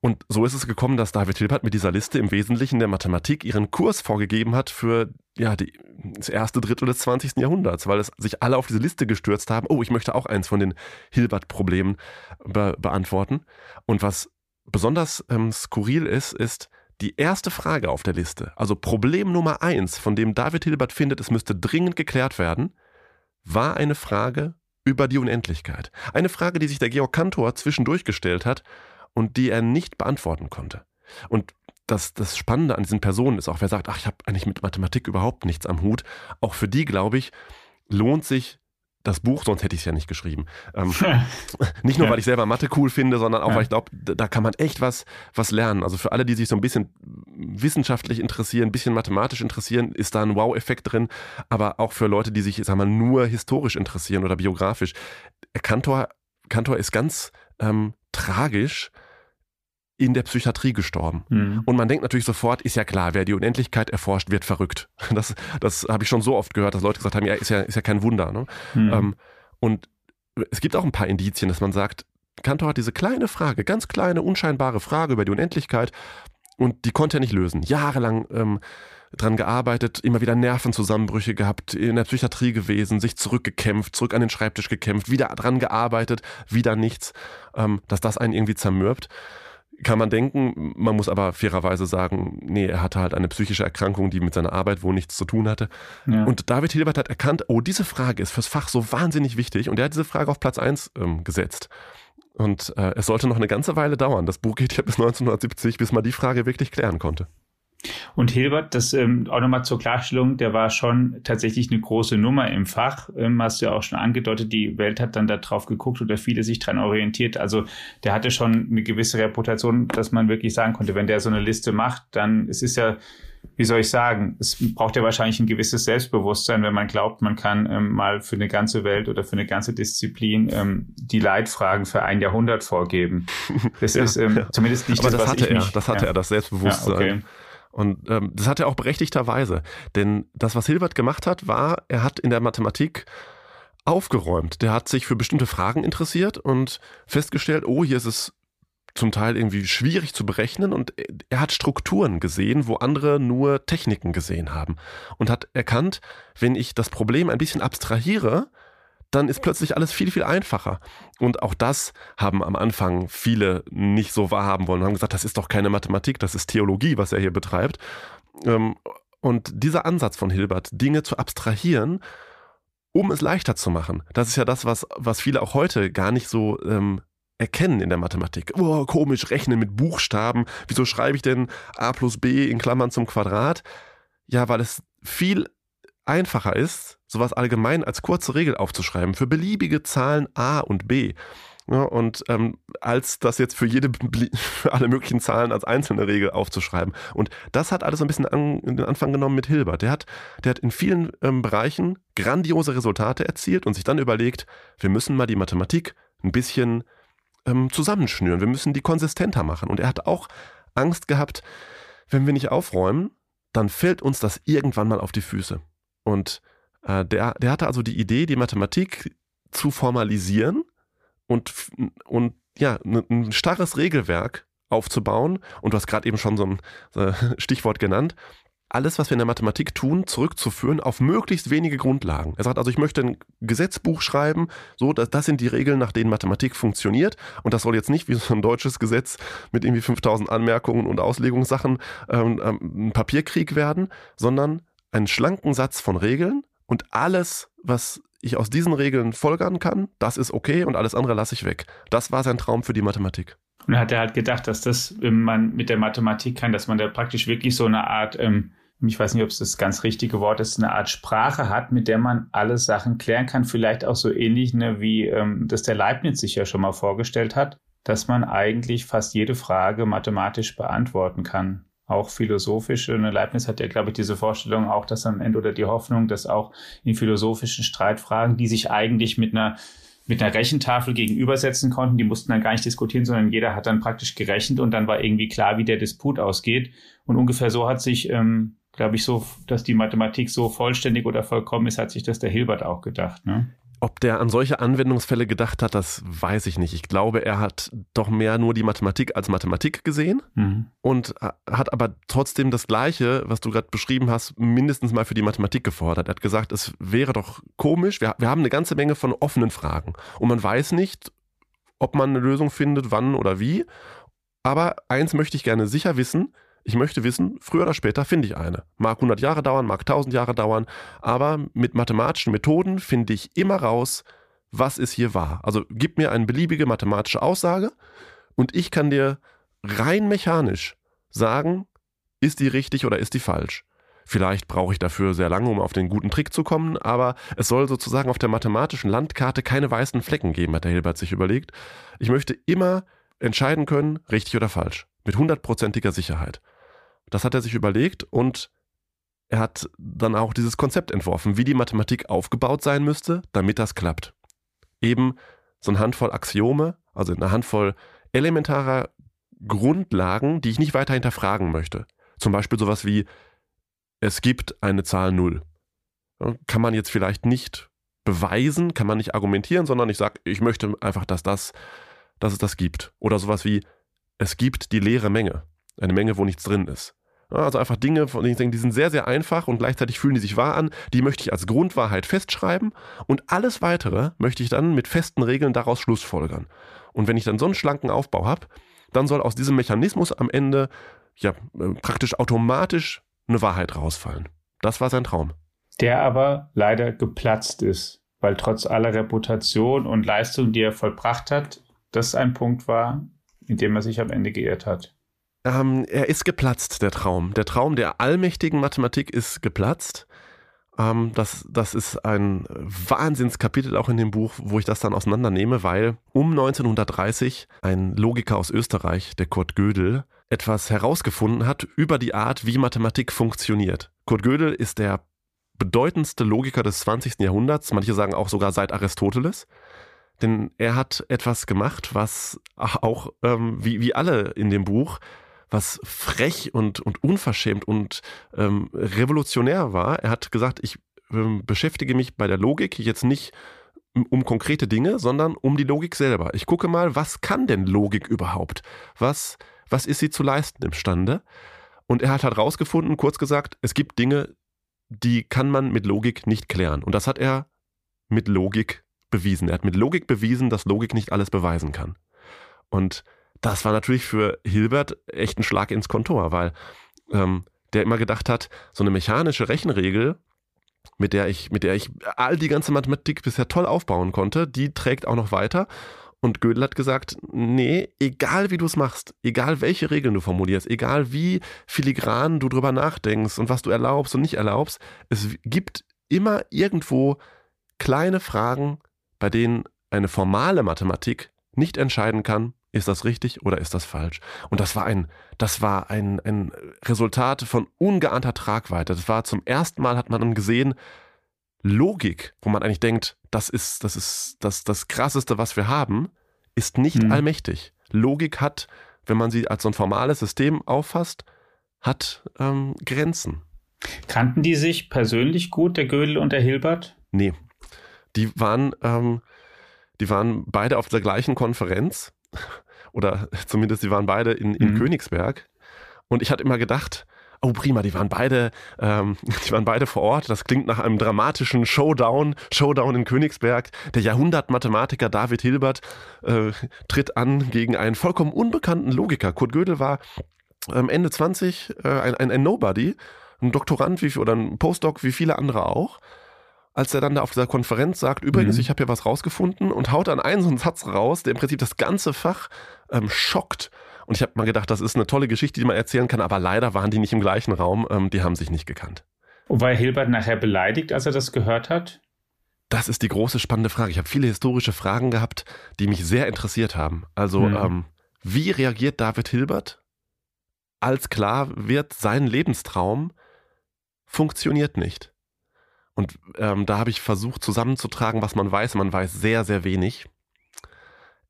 Und so ist es gekommen, dass David Hilbert mit dieser Liste im Wesentlichen der Mathematik ihren Kurs vorgegeben hat für ja, die, das erste Drittel des 20. Jahrhunderts, weil es sich alle auf diese Liste gestürzt haben. Oh, ich möchte auch eins von den Hilbert-Problemen be beantworten. Und was besonders ähm, skurril ist, ist, die erste Frage auf der Liste, also Problem Nummer eins, von dem David Hilbert findet, es müsste dringend geklärt werden, war eine Frage über die Unendlichkeit. Eine Frage, die sich der Georg Cantor zwischendurch gestellt hat und die er nicht beantworten konnte. Und das, das Spannende an diesen Personen ist auch, wer sagt, ach, ich habe eigentlich mit Mathematik überhaupt nichts am Hut, auch für die, glaube ich, lohnt sich das Buch, sonst hätte ich es ja nicht geschrieben. Ähm, [LAUGHS] nicht nur, weil ich selber Mathe cool finde, sondern auch, ja. weil ich glaube, da kann man echt was, was lernen. Also für alle, die sich so ein bisschen wissenschaftlich interessieren, ein bisschen mathematisch interessieren, ist da ein Wow-Effekt drin. Aber auch für Leute, die sich, sagen wir, nur historisch interessieren oder biografisch. Kantor, Kantor ist ganz ähm, tragisch in der Psychiatrie gestorben. Mhm. Und man denkt natürlich sofort, ist ja klar, wer die Unendlichkeit erforscht, wird verrückt. [LAUGHS] Das, das habe ich schon so oft gehört, dass Leute gesagt haben, ja, ist ja, ist ja kein Wunder. Ne? Mhm. Ähm, und es gibt auch ein paar Indizien, dass man sagt, Kantor hat diese kleine Frage, ganz kleine, unscheinbare Frage über die Unendlichkeit und die konnte er nicht lösen. Jahrelang ähm, dran gearbeitet, immer wieder Nervenzusammenbrüche gehabt, in der Psychiatrie gewesen, sich zurückgekämpft, zurück an den Schreibtisch gekämpft, wieder dran gearbeitet, wieder nichts, ähm, dass das einen irgendwie zermürbt kann man denken. Man muss aber fairerweise sagen, nee, er hatte halt eine psychische Erkrankung, die mit seiner Arbeit wohl nichts zu tun hatte. Ja. Und David Hilbert hat erkannt, oh, diese Frage ist fürs Fach so wahnsinnig wichtig. Und er hat diese Frage auf Platz 1 ähm, gesetzt. Und äh, es sollte noch eine ganze Weile dauern. Das Buch geht ja bis 1970, bis man die Frage wirklich klären konnte. Und Hilbert, das ähm, auch nochmal zur Klarstellung, der war schon tatsächlich eine große Nummer im Fach. Ähm, hast du ja auch schon angedeutet, die Welt hat dann da drauf geguckt oder viele sich dran orientiert. Also der hatte schon eine gewisse Reputation, dass man wirklich sagen konnte, wenn der so eine Liste macht, dann es ist ja, wie soll ich sagen, es braucht ja wahrscheinlich ein gewisses Selbstbewusstsein, wenn man glaubt, man kann ähm, mal für eine ganze Welt oder für eine ganze Disziplin ähm, die Leitfragen für ein Jahrhundert vorgeben. Das [LAUGHS] ja, ist ähm, ja. zumindest nicht Aber das, das hatte er, mich, das hatte ja. er, das Selbstbewusstsein. Okay. Und ähm, das hat er auch berechtigterweise. Denn das, was Hilbert gemacht hat, war, er hat in der Mathematik aufgeräumt. Der hat sich für bestimmte Fragen interessiert und festgestellt, oh, hier ist es zum Teil irgendwie schwierig zu berechnen und er hat Strukturen gesehen, wo andere nur Techniken gesehen haben und hat erkannt, wenn ich das Problem ein bisschen abstrahiere, dann ist plötzlich alles viel, viel einfacher. Und auch das haben am Anfang viele nicht so wahrhaben wollen und haben gesagt, das ist doch keine Mathematik, das ist Theologie, was er hier betreibt. Ähm, und dieser Ansatz von Hilbert, Dinge zu abstrahieren, um es leichter zu machen, das ist ja das, was, was viele auch heute gar nicht so ähm, erkennen in der Mathematik. Oh, komisch, rechnen mit Buchstaben. Wieso schreibe ich denn a plus b in Klammern zum Quadrat? Ja, weil es viel einfacher ist, sowas allgemein als kurze Regel aufzuschreiben für beliebige Zahlen a und b. Ja, und ähm, als das jetzt für jede, [LAUGHS] für alle möglichen Zahlen als einzelne Regel aufzuschreiben. Und das hat alles ein bisschen an, den Anfang genommen mit Hilbert. Der hat, der hat in vielen ähm, Bereichen grandiose Resultate erzielt und sich dann überlegt, wir müssen mal die Mathematik ein bisschen ähm, zusammenschnüren. Wir müssen die konsistenter machen. Und er hat auch Angst gehabt, wenn wir nicht aufräumen, dann fällt uns das irgendwann mal auf die Füße. Und äh, der, der hatte also die Idee, die Mathematik zu formalisieren und, und ja, ein starres Regelwerk aufzubauen. Und du hast gerade eben schon so ein äh, [LAUGHS] Stichwort genannt alles, was wir in der Mathematik tun, zurückzuführen auf möglichst wenige Grundlagen. Er sagt also, ich möchte ein Gesetzbuch schreiben, so, das, das sind die Regeln, nach denen Mathematik funktioniert. Und das soll jetzt nicht wie so ein deutsches Gesetz mit irgendwie 5000 Anmerkungen und Auslegungssachen ähm, ähm, ein Papierkrieg werden, sondern einen schlanken Satz von Regeln und alles, was ich aus diesen Regeln folgern kann, das ist okay und alles andere lasse ich weg. Das war sein Traum für die Mathematik. Und hat er halt gedacht, dass das, wenn man mit der Mathematik kann, dass man da praktisch wirklich so eine Art ähm, ich weiß nicht, ob es das ganz richtige Wort ist, eine Art Sprache hat, mit der man alle Sachen klären kann. Vielleicht auch so ähnlich, ne, wie ähm, das der Leibniz sich ja schon mal vorgestellt hat, dass man eigentlich fast jede Frage mathematisch beantworten kann. Auch philosophische. Ne, Leibniz hat ja, glaube ich, diese Vorstellung auch, dass am Ende oder die Hoffnung, dass auch in philosophischen Streitfragen, die sich eigentlich mit einer mit einer Rechentafel gegenübersetzen konnten. Die mussten dann gar nicht diskutieren, sondern jeder hat dann praktisch gerechnet und dann war irgendwie klar, wie der Disput ausgeht. Und ungefähr so hat sich ähm, glaube ich, so, dass die Mathematik so vollständig oder vollkommen ist, hat sich das der Hilbert auch gedacht. Ne? Ob der an solche Anwendungsfälle gedacht hat, das weiß ich nicht. Ich glaube, er hat doch mehr nur die Mathematik als Mathematik gesehen mhm. und hat aber trotzdem das Gleiche, was du gerade beschrieben hast, mindestens mal für die Mathematik gefordert. Er hat gesagt, es wäre doch komisch, wir, wir haben eine ganze Menge von offenen Fragen und man weiß nicht, ob man eine Lösung findet, wann oder wie. Aber eins möchte ich gerne sicher wissen, ich möchte wissen, früher oder später finde ich eine. Mag 100 Jahre dauern, mag 1000 Jahre dauern, aber mit mathematischen Methoden finde ich immer raus, was ist hier wahr. Also gib mir eine beliebige mathematische Aussage und ich kann dir rein mechanisch sagen, ist die richtig oder ist die falsch. Vielleicht brauche ich dafür sehr lange, um auf den guten Trick zu kommen, aber es soll sozusagen auf der mathematischen Landkarte keine weißen Flecken geben, hat der Hilbert sich überlegt. Ich möchte immer entscheiden können, richtig oder falsch. Mit hundertprozentiger Sicherheit. Das hat er sich überlegt und er hat dann auch dieses Konzept entworfen, wie die Mathematik aufgebaut sein müsste, damit das klappt. Eben so eine Handvoll Axiome, also eine Handvoll elementarer Grundlagen, die ich nicht weiter hinterfragen möchte. Zum Beispiel sowas wie, es gibt eine Zahl 0. Kann man jetzt vielleicht nicht beweisen, kann man nicht argumentieren, sondern ich sage, ich möchte einfach, dass, das, dass es das gibt. Oder sowas wie, es gibt die leere Menge. Eine Menge, wo nichts drin ist. Also einfach Dinge, von denen ich denke, die sind sehr, sehr einfach und gleichzeitig fühlen die sich wahr an. Die möchte ich als Grundwahrheit festschreiben und alles weitere möchte ich dann mit festen Regeln daraus schlussfolgern. Und wenn ich dann so einen schlanken Aufbau habe, dann soll aus diesem Mechanismus am Ende ja äh, praktisch automatisch eine Wahrheit rausfallen. Das war sein Traum. Der aber leider geplatzt ist, weil trotz aller Reputation und Leistung, die er vollbracht hat, das ein Punkt war, in dem er sich am Ende geirrt hat. Ähm, er ist geplatzt, der Traum. Der Traum der allmächtigen Mathematik ist geplatzt. Ähm, das, das ist ein Wahnsinnskapitel auch in dem Buch, wo ich das dann auseinandernehme, weil um 1930 ein Logiker aus Österreich, der Kurt Gödel, etwas herausgefunden hat über die Art, wie Mathematik funktioniert. Kurt Gödel ist der bedeutendste Logiker des 20. Jahrhunderts, manche sagen auch sogar seit Aristoteles. Denn er hat etwas gemacht, was auch ähm, wie, wie alle in dem Buch was frech und, und unverschämt und ähm, revolutionär war. Er hat gesagt, ich ähm, beschäftige mich bei der Logik jetzt nicht um konkrete Dinge, sondern um die Logik selber. Ich gucke mal, was kann denn Logik überhaupt? Was, was ist sie zu leisten imstande? Und er hat halt rausgefunden, kurz gesagt, es gibt Dinge, die kann man mit Logik nicht klären. Und das hat er mit Logik bewiesen. Er hat mit Logik bewiesen, dass Logik nicht alles beweisen kann. Und das war natürlich für Hilbert echt ein Schlag ins Kontor, weil ähm, der immer gedacht hat, so eine mechanische Rechenregel, mit der ich, mit der ich all die ganze Mathematik bisher toll aufbauen konnte, die trägt auch noch weiter. Und Gödel hat gesagt, nee, egal wie du es machst, egal welche Regeln du formulierst, egal wie filigran du drüber nachdenkst und was du erlaubst und nicht erlaubst, es gibt immer irgendwo kleine Fragen, bei denen eine formale Mathematik nicht entscheiden kann, ist das richtig oder ist das falsch? Und das war ein, das war ein, ein Resultat von ungeahnter Tragweite. Das war zum ersten Mal hat man dann gesehen, Logik, wo man eigentlich denkt, das ist, das ist das, das krasseste, was wir haben, ist nicht mhm. allmächtig. Logik hat, wenn man sie als so ein formales System auffasst, hat ähm, Grenzen. Kannten die sich persönlich gut, der Gödel und der Hilbert? Nee. Die waren, ähm, die waren beide auf der gleichen Konferenz oder [LAUGHS] zumindest sie waren beide in, in mhm. Königsberg. Und ich hatte immer gedacht, oh prima, die waren beide, ähm, [LAUGHS] die waren beide vor Ort. Das klingt nach einem dramatischen Showdown, Showdown in Königsberg. Der Jahrhundertmathematiker David Hilbert äh, tritt an gegen einen vollkommen unbekannten Logiker. Kurt Gödel war ähm, Ende 20 äh, ein, ein, ein Nobody, ein Doktorand wie, oder ein Postdoc wie viele andere auch als er dann da auf dieser Konferenz sagt, übrigens, mhm. ich habe hier was rausgefunden und haut dann einen so einen Satz raus, der im Prinzip das ganze Fach ähm, schockt. Und ich habe mal gedacht, das ist eine tolle Geschichte, die man erzählen kann, aber leider waren die nicht im gleichen Raum, ähm, die haben sich nicht gekannt. Und war Hilbert nachher beleidigt, als er das gehört hat? Das ist die große spannende Frage. Ich habe viele historische Fragen gehabt, die mich sehr interessiert haben. Also, mhm. ähm, wie reagiert David Hilbert, als klar wird, sein Lebenstraum funktioniert nicht? Und ähm, da habe ich versucht zusammenzutragen, was man weiß. Man weiß sehr, sehr wenig.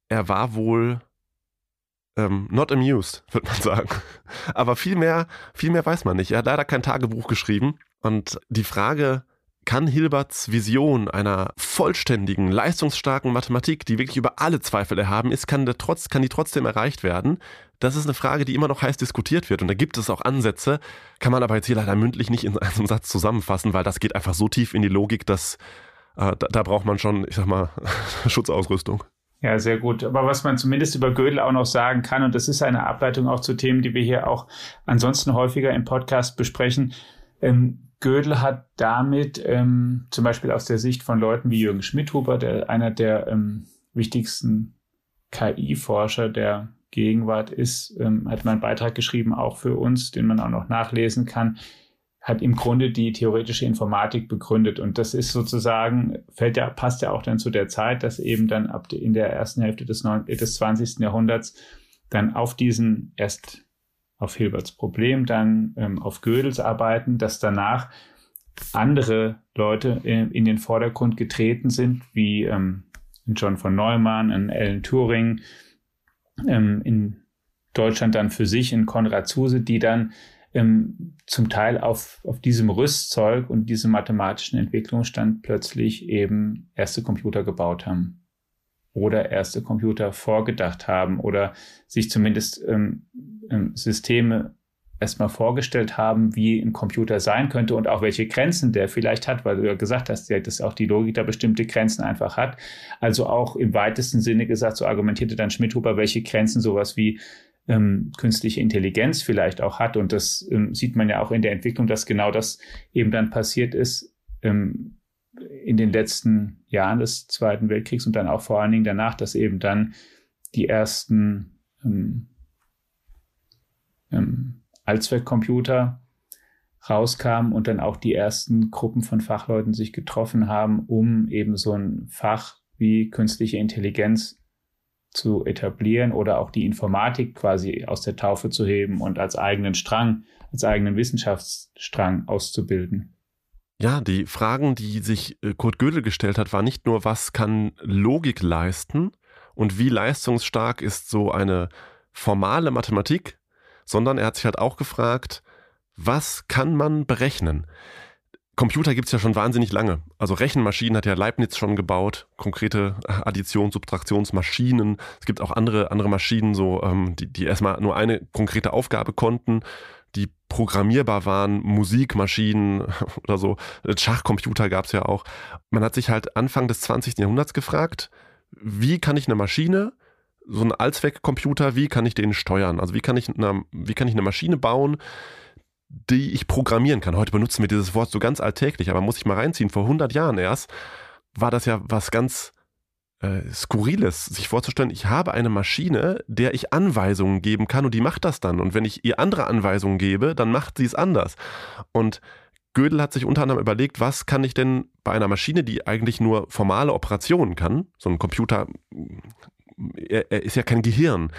Er war wohl ähm, not amused, würde man [LAUGHS] sagen. Aber viel mehr, viel mehr weiß man nicht. Er hat leider kein Tagebuch geschrieben. Und die Frage, kann Hilberts Vision einer vollständigen, leistungsstarken Mathematik, die wirklich über alle Zweifel erhaben ist, kann, der trotz, kann die trotzdem erreicht werden? Das ist eine Frage, die immer noch heiß diskutiert wird. Und da gibt es auch Ansätze, kann man aber jetzt hier leider mündlich nicht in einem Satz zusammenfassen, weil das geht einfach so tief in die Logik, dass äh, da, da braucht man schon, ich sag mal, [LAUGHS] Schutzausrüstung. Ja, sehr gut. Aber was man zumindest über Gödel auch noch sagen kann, und das ist eine Ableitung auch zu Themen, die wir hier auch ansonsten häufiger im Podcast besprechen, ähm, Gödel hat damit ähm, zum Beispiel aus der Sicht von Leuten wie Jürgen Schmidhuber, der einer der ähm, wichtigsten KI-Forscher der Gegenwart ist, ähm, hat man einen Beitrag geschrieben, auch für uns, den man auch noch nachlesen kann, hat im Grunde die theoretische Informatik begründet. Und das ist sozusagen, fällt ja, passt ja auch dann zu der Zeit, dass eben dann ab in der ersten Hälfte des, 9, des 20. Jahrhunderts dann auf diesen erst auf Hilberts Problem, dann ähm, auf Gödels Arbeiten, dass danach andere Leute in, in den Vordergrund getreten sind, wie ähm, John von Neumann, Alan Turing, ähm, in Deutschland dann für sich in Konrad Zuse, die dann ähm, zum Teil auf, auf diesem Rüstzeug und diesem mathematischen Entwicklungsstand plötzlich eben erste Computer gebaut haben oder erste Computer vorgedacht haben oder sich zumindest ähm, ähm, Systeme erstmal vorgestellt haben, wie ein Computer sein könnte und auch welche Grenzen der vielleicht hat, weil du ja gesagt hast, dass auch die Logik da bestimmte Grenzen einfach hat. Also auch im weitesten Sinne gesagt, so argumentierte dann Schmidhuber, welche Grenzen sowas wie ähm, künstliche Intelligenz vielleicht auch hat. Und das ähm, sieht man ja auch in der Entwicklung, dass genau das eben dann passiert ist ähm, in den letzten Jahren des Zweiten Weltkriegs und dann auch vor allen Dingen danach, dass eben dann die ersten ähm, ähm, Allzweckcomputer rauskamen und dann auch die ersten Gruppen von Fachleuten sich getroffen haben, um eben so ein Fach wie künstliche Intelligenz zu etablieren oder auch die Informatik quasi aus der Taufe zu heben und als eigenen Strang, als eigenen Wissenschaftsstrang auszubilden. Ja, die Fragen, die sich äh, Kurt Gödel gestellt hat, war nicht nur, was kann Logik leisten und wie leistungsstark ist so eine formale Mathematik, sondern er hat sich halt auch gefragt, was kann man berechnen? Computer gibt es ja schon wahnsinnig lange. Also Rechenmaschinen hat ja Leibniz schon gebaut, konkrete Additions-, Subtraktionsmaschinen. Es gibt auch andere, andere Maschinen, so, ähm, die, die erstmal nur eine konkrete Aufgabe konnten, die programmierbar waren, Musikmaschinen [LAUGHS] oder so. Schachcomputer gab es ja auch. Man hat sich halt Anfang des 20. Jahrhunderts gefragt, wie kann ich eine Maschine, so einen Allzweckcomputer, wie kann ich den steuern? Also wie kann ich eine, wie kann ich eine Maschine bauen, die ich programmieren kann. Heute benutzen wir dieses Wort so ganz alltäglich, aber muss ich mal reinziehen, vor 100 Jahren erst war das ja was ganz äh, Skurriles, sich vorzustellen, ich habe eine Maschine, der ich Anweisungen geben kann und die macht das dann. Und wenn ich ihr andere Anweisungen gebe, dann macht sie es anders. Und Gödel hat sich unter anderem überlegt, was kann ich denn bei einer Maschine, die eigentlich nur formale Operationen kann, so ein Computer, er, er ist ja kein Gehirn,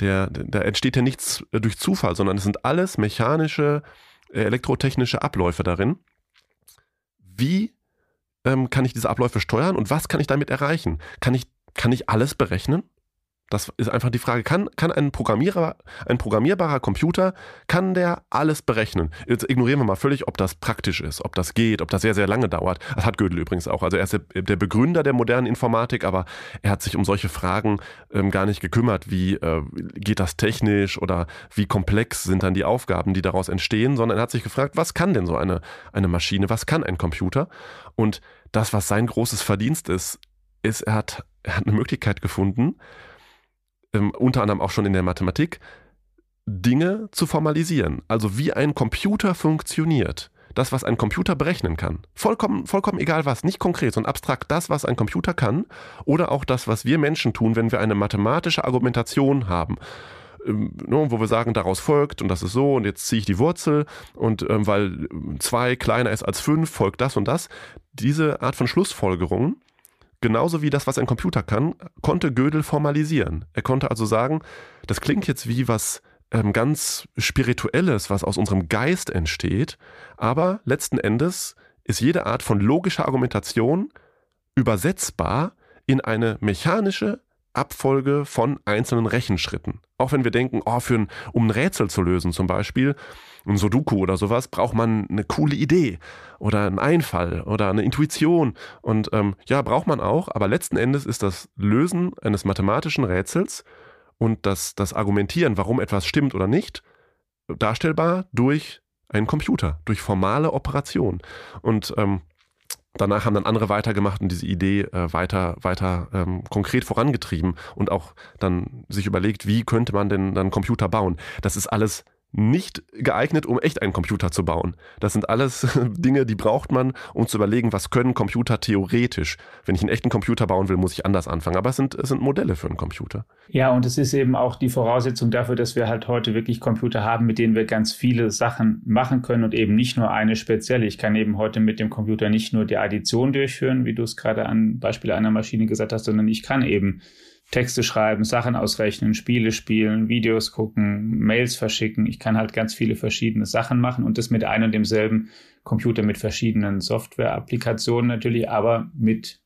der, da entsteht ja nichts durch Zufall, sondern es sind alles mechanische, äh, elektrotechnische Abläufe darin. Wie ähm, kann ich diese Abläufe steuern und was kann ich damit erreichen? Kann ich, kann ich alles berechnen? Das ist einfach die Frage, kann, kann ein Programmierer, ein programmierbarer Computer, kann der alles berechnen? Jetzt ignorieren wir mal völlig, ob das praktisch ist, ob das geht, ob das sehr, sehr lange dauert. Das hat Gödel übrigens auch. Also er ist der Begründer der modernen Informatik, aber er hat sich um solche Fragen ähm, gar nicht gekümmert, wie äh, geht das technisch oder wie komplex sind dann die Aufgaben, die daraus entstehen, sondern er hat sich gefragt, was kann denn so eine, eine Maschine, was kann ein Computer? Und das, was sein großes Verdienst ist, ist, er hat, er hat eine Möglichkeit gefunden, ähm, unter anderem auch schon in der Mathematik, Dinge zu formalisieren. Also wie ein Computer funktioniert. Das, was ein Computer berechnen kann. Vollkommen, vollkommen egal was, nicht konkret, sondern abstrakt das, was ein Computer kann. Oder auch das, was wir Menschen tun, wenn wir eine mathematische Argumentation haben ähm, ne, wo wir sagen, daraus folgt und das ist so und jetzt ziehe ich die Wurzel und ähm, weil zwei kleiner ist als fünf, folgt das und das. Diese Art von Schlussfolgerungen genauso wie das, was ein Computer kann, konnte Gödel formalisieren. Er konnte also sagen, das klingt jetzt wie was ähm, ganz Spirituelles, was aus unserem Geist entsteht, aber letzten Endes ist jede Art von logischer Argumentation übersetzbar in eine mechanische Abfolge von einzelnen Rechenschritten. Auch wenn wir denken, oh, für ein, um ein Rätsel zu lösen zum Beispiel, ein Sudoku oder sowas, braucht man eine coole Idee oder einen Einfall oder eine Intuition. Und ähm, ja, braucht man auch, aber letzten Endes ist das Lösen eines mathematischen Rätsels und das, das Argumentieren, warum etwas stimmt oder nicht, darstellbar durch einen Computer, durch formale Operationen. Und ähm, danach haben dann andere weitergemacht und diese Idee äh, weiter, weiter ähm, konkret vorangetrieben und auch dann sich überlegt, wie könnte man denn dann Computer bauen. Das ist alles nicht geeignet, um echt einen Computer zu bauen. Das sind alles [LAUGHS] Dinge, die braucht man, um zu überlegen, was können Computer theoretisch. Wenn ich einen echten Computer bauen will, muss ich anders anfangen. Aber es sind, es sind Modelle für einen Computer. Ja, und es ist eben auch die Voraussetzung dafür, dass wir halt heute wirklich Computer haben, mit denen wir ganz viele Sachen machen können und eben nicht nur eine spezielle. Ich kann eben heute mit dem Computer nicht nur die Addition durchführen, wie du es gerade an Beispiel einer Maschine gesagt hast, sondern ich kann eben Texte schreiben, Sachen ausrechnen, Spiele spielen, Videos gucken, Mails verschicken. Ich kann halt ganz viele verschiedene Sachen machen und das mit einem und demselben Computer mit verschiedenen Software-Applikationen natürlich, aber mit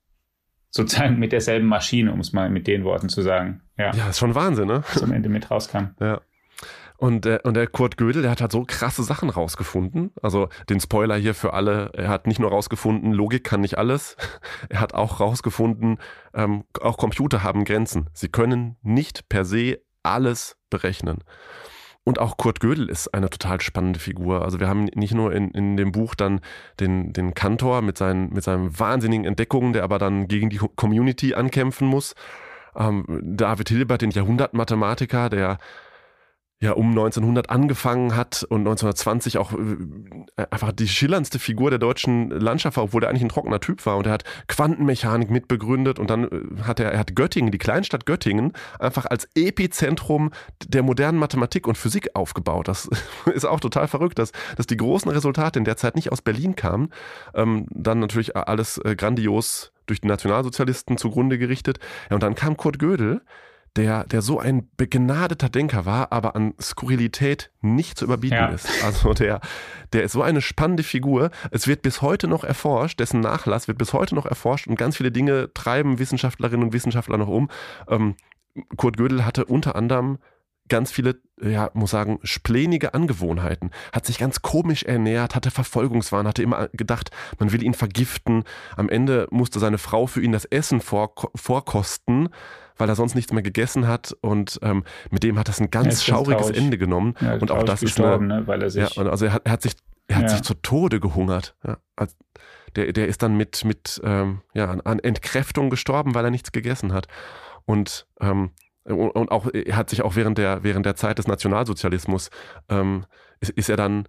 sozusagen mit derselben Maschine, um es mal mit den Worten zu sagen. Ja, ja ist schon Wahnsinn, ne? Was am Ende mit rauskam. Ja. Und, der, und der Kurt Gödel, der hat halt so krasse Sachen rausgefunden. Also den Spoiler hier für alle, er hat nicht nur rausgefunden, Logik kann nicht alles, [LAUGHS] er hat auch rausgefunden, ähm, auch Computer haben Grenzen. Sie können nicht per se alles berechnen. Und auch Kurt Gödel ist eine total spannende Figur. Also wir haben nicht nur in, in dem Buch dann den, den Kantor mit seinen, mit seinen wahnsinnigen Entdeckungen, der aber dann gegen die Community ankämpfen muss. Ähm, David Hilbert, den Jahrhundertmathematiker, der ja um 1900 angefangen hat und 1920 auch äh, einfach die schillerndste Figur der deutschen Landschaft war, obwohl er eigentlich ein trockener Typ war und er hat Quantenmechanik mitbegründet und dann äh, hat er, er hat Göttingen, die Kleinstadt Göttingen, einfach als Epizentrum der modernen Mathematik und Physik aufgebaut. Das [LAUGHS] ist auch total verrückt, dass, dass die großen Resultate in der Zeit nicht aus Berlin kamen. Ähm, dann natürlich alles äh, grandios durch die Nationalsozialisten zugrunde gerichtet. Ja, und dann kam Kurt Gödel, der, der so ein begnadeter Denker war, aber an Skurrilität nicht zu überbieten ja. ist. Also der, der ist so eine spannende Figur. Es wird bis heute noch erforscht, dessen Nachlass wird bis heute noch erforscht und ganz viele Dinge treiben Wissenschaftlerinnen und Wissenschaftler noch um. Ähm, Kurt Gödel hatte unter anderem ganz viele, ja, muss sagen, splenige Angewohnheiten, hat sich ganz komisch ernährt, hatte Verfolgungswahn, hatte immer gedacht, man will ihn vergiften. Am Ende musste seine Frau für ihn das Essen vor, vorkosten, weil er sonst nichts mehr gegessen hat und ähm, mit dem hat das ein ganz schauriges traurig. Ende genommen. Ja, und auch das ist eine, ne, weil er sich ja, also er hat, er hat sich er hat ja. sich zu Tode gehungert. Ja, also der, der ist dann mit, mit ähm, ja, an Entkräftung gestorben, weil er nichts gegessen hat. Und, ähm, und auch, er hat sich auch während der, während der Zeit des Nationalsozialismus, ähm, ist, ist er dann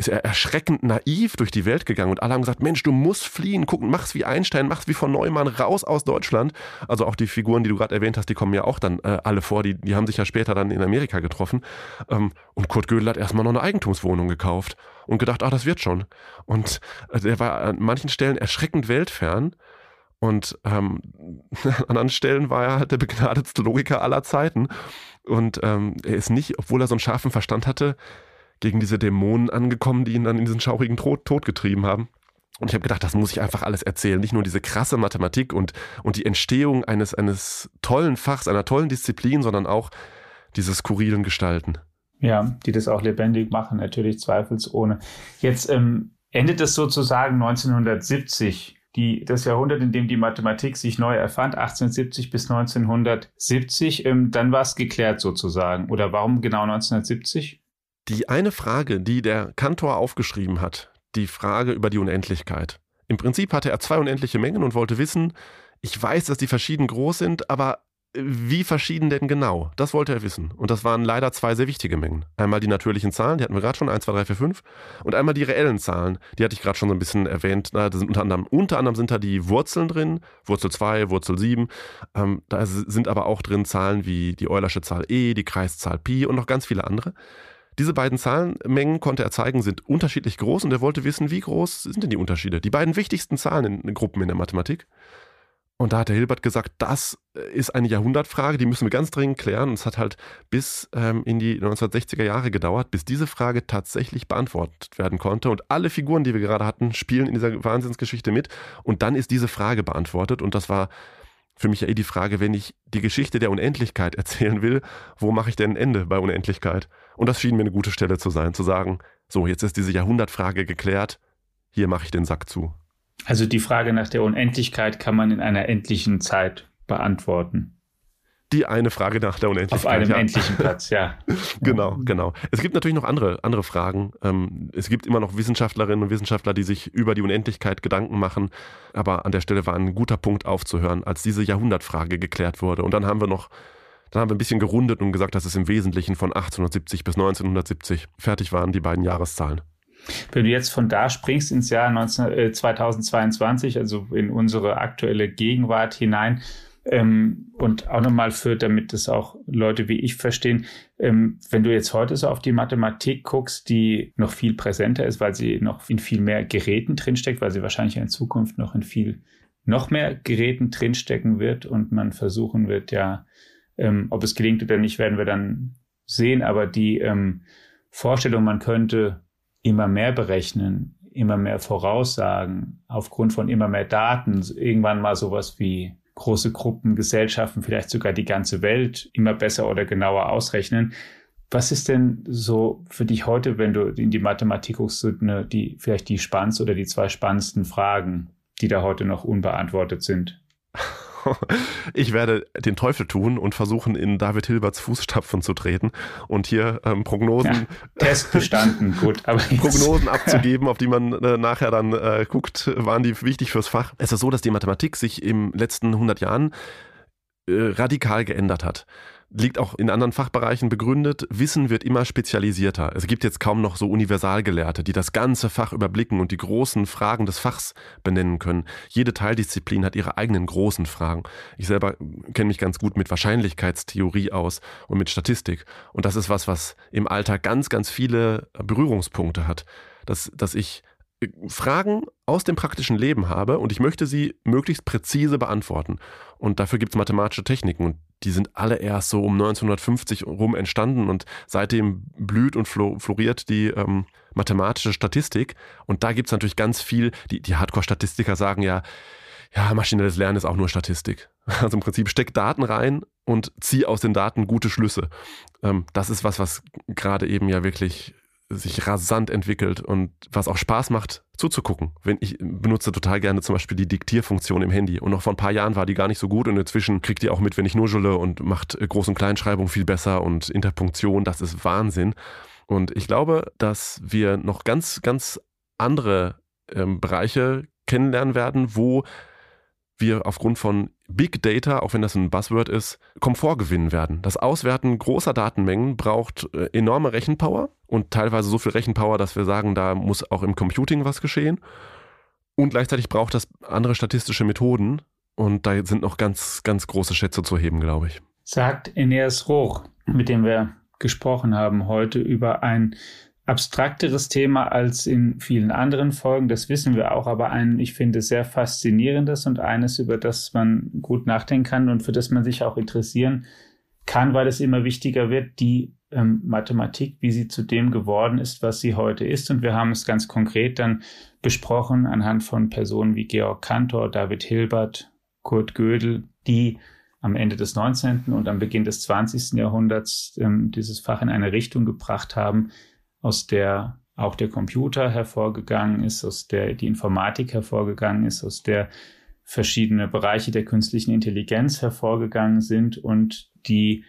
ist er erschreckend naiv durch die Welt gegangen und alle haben gesagt, Mensch, du musst fliehen, guck, mach's wie Einstein, mach's wie von Neumann, raus aus Deutschland. Also auch die Figuren, die du gerade erwähnt hast, die kommen ja auch dann äh, alle vor, die, die haben sich ja später dann in Amerika getroffen. Ähm, und Kurt Gödel hat erstmal noch eine Eigentumswohnung gekauft und gedacht, ah, das wird schon. Und äh, der war an manchen Stellen erschreckend weltfern. Und ähm, [LAUGHS] an anderen Stellen war er halt der begnadetste Logiker aller Zeiten. Und ähm, er ist nicht, obwohl er so einen scharfen Verstand hatte, gegen diese Dämonen angekommen, die ihn dann in diesen schaurigen Tod, Tod getrieben haben. Und ich habe gedacht, das muss ich einfach alles erzählen. Nicht nur diese krasse Mathematik und, und die Entstehung eines, eines tollen Fachs, einer tollen Disziplin, sondern auch diese skurrilen Gestalten. Ja, die das auch lebendig machen, natürlich zweifelsohne. Jetzt ähm, endet es sozusagen 1970, die, das Jahrhundert, in dem die Mathematik sich neu erfand, 1870 bis 1970. Ähm, dann war es geklärt sozusagen. Oder warum genau 1970? Die eine Frage, die der Kantor aufgeschrieben hat, die Frage über die Unendlichkeit. Im Prinzip hatte er zwei unendliche Mengen und wollte wissen, ich weiß, dass die verschieden groß sind, aber wie verschieden denn genau? Das wollte er wissen. Und das waren leider zwei sehr wichtige Mengen. Einmal die natürlichen Zahlen, die hatten wir gerade schon, 1, 2, 3, 4, 5. Und einmal die reellen Zahlen, die hatte ich gerade schon so ein bisschen erwähnt. Da sind unter, anderem, unter anderem sind da die Wurzeln drin, Wurzel 2, Wurzel 7. Ähm, da sind aber auch drin Zahlen wie die Eulersche Zahl e, die Kreiszahl Pi und noch ganz viele andere. Diese beiden Zahlenmengen konnte er zeigen, sind unterschiedlich groß und er wollte wissen, wie groß sind denn die Unterschiede? Die beiden wichtigsten Zahlen in Gruppen in der Mathematik. Und da hat der Hilbert gesagt, das ist eine Jahrhundertfrage, die müssen wir ganz dringend klären. Und es hat halt bis ähm, in die 1960er Jahre gedauert, bis diese Frage tatsächlich beantwortet werden konnte. Und alle Figuren, die wir gerade hatten, spielen in dieser Wahnsinnsgeschichte mit. Und dann ist diese Frage beantwortet. Und das war für mich ja eh die Frage, wenn ich die Geschichte der Unendlichkeit erzählen will, wo mache ich denn ein Ende bei Unendlichkeit? Und das schien mir eine gute Stelle zu sein, zu sagen, so, jetzt ist diese Jahrhundertfrage geklärt, hier mache ich den Sack zu. Also die Frage nach der Unendlichkeit kann man in einer endlichen Zeit beantworten die eine Frage nach der Unendlichkeit. Auf einem ja. endlichen Platz, ja. [LAUGHS] genau, genau. Es gibt natürlich noch andere, andere Fragen. Ähm, es gibt immer noch Wissenschaftlerinnen und Wissenschaftler, die sich über die Unendlichkeit Gedanken machen. Aber an der Stelle war ein guter Punkt aufzuhören, als diese Jahrhundertfrage geklärt wurde. Und dann haben wir noch, dann haben wir ein bisschen gerundet und gesagt, dass es im Wesentlichen von 1870 bis 1970 fertig waren, die beiden Jahreszahlen. Wenn du jetzt von da springst ins Jahr 19, äh, 2022, also in unsere aktuelle Gegenwart hinein, ähm, und auch nochmal für, damit das auch Leute wie ich verstehen, ähm, wenn du jetzt heute so auf die Mathematik guckst, die noch viel präsenter ist, weil sie noch in viel mehr Geräten drinsteckt, weil sie wahrscheinlich in Zukunft noch in viel noch mehr Geräten drinstecken wird und man versuchen wird, ja, ähm, ob es gelingt oder nicht, werden wir dann sehen. Aber die ähm, Vorstellung, man könnte immer mehr berechnen, immer mehr voraussagen, aufgrund von immer mehr Daten, irgendwann mal sowas wie große Gruppen, Gesellschaften, vielleicht sogar die ganze Welt immer besser oder genauer ausrechnen. Was ist denn so für dich heute, wenn du in die Mathematik guckst, die, vielleicht die spannendsten oder die zwei spannendsten Fragen, die da heute noch unbeantwortet sind? [LAUGHS] ich werde den Teufel tun und versuchen, in David Hilberts Fußstapfen zu treten und hier ähm, Prognosen. Ja, Test bestanden, [LAUGHS] gut. Aber Prognosen [LAUGHS] abzugeben, auf die man äh, nachher dann äh, guckt, waren die wichtig fürs Fach. Es ist so, dass die Mathematik sich im letzten 100 Jahren äh, radikal geändert hat liegt auch in anderen Fachbereichen begründet. Wissen wird immer spezialisierter. Es gibt jetzt kaum noch so Universalgelehrte, die das ganze Fach überblicken und die großen Fragen des Fachs benennen können. Jede Teildisziplin hat ihre eigenen großen Fragen. Ich selber kenne mich ganz gut mit Wahrscheinlichkeitstheorie aus und mit Statistik. Und das ist was, was im Alltag ganz, ganz viele Berührungspunkte hat. Dass, dass ich Fragen aus dem praktischen Leben habe und ich möchte sie möglichst präzise beantworten. Und dafür gibt es mathematische Techniken und die sind alle erst so um 1950 rum entstanden und seitdem blüht und floriert die ähm, mathematische Statistik. Und da gibt es natürlich ganz viel, die, die Hardcore-Statistiker sagen ja, ja, maschinelles Lernen ist auch nur Statistik. [LAUGHS] Also im Prinzip steck Daten rein und zieh aus den Daten gute Schlüsse. Ähm, das ist was, was gerade eben ja wirklich sich rasant entwickelt und was auch Spaß macht zuzugucken. Wenn ich benutze total gerne zum Beispiel die Diktierfunktion im Handy und noch vor ein paar Jahren war die gar nicht so gut und inzwischen kriegt ihr auch mit, wenn ich nuschele und macht Groß- und Kleinschreibung viel besser und Interpunktion, das ist Wahnsinn. Und ich glaube, dass wir noch ganz, ganz andere ähm, Bereiche kennenlernen werden, wo wir aufgrund von Big Data, auch wenn das ein Buzzword ist, Komfort gewinnen werden. Das Auswerten großer Datenmengen braucht äh, enorme Rechenpower und teilweise so viel Rechenpower, dass wir sagen, da muss auch im Computing was geschehen. Und gleichzeitig braucht das andere statistische Methoden und da sind noch ganz, ganz große Schätze zu heben, glaube ich. Sagt Eneas Roch, mit dem wir gesprochen haben heute über ein abstrakteres Thema als in vielen anderen Folgen, das wissen wir auch, aber ein, ich finde, sehr faszinierendes und eines, über das man gut nachdenken kann und für das man sich auch interessieren kann, weil es immer wichtiger wird, die ähm, Mathematik, wie sie zu dem geworden ist, was sie heute ist. Und wir haben es ganz konkret dann besprochen anhand von Personen wie Georg Cantor, David Hilbert, Kurt Gödel, die am Ende des 19. und am Beginn des 20. Jahrhunderts ähm, dieses Fach in eine Richtung gebracht haben, aus der auch der Computer hervorgegangen ist, aus der die Informatik hervorgegangen ist, aus der verschiedene Bereiche der künstlichen Intelligenz hervorgegangen sind und die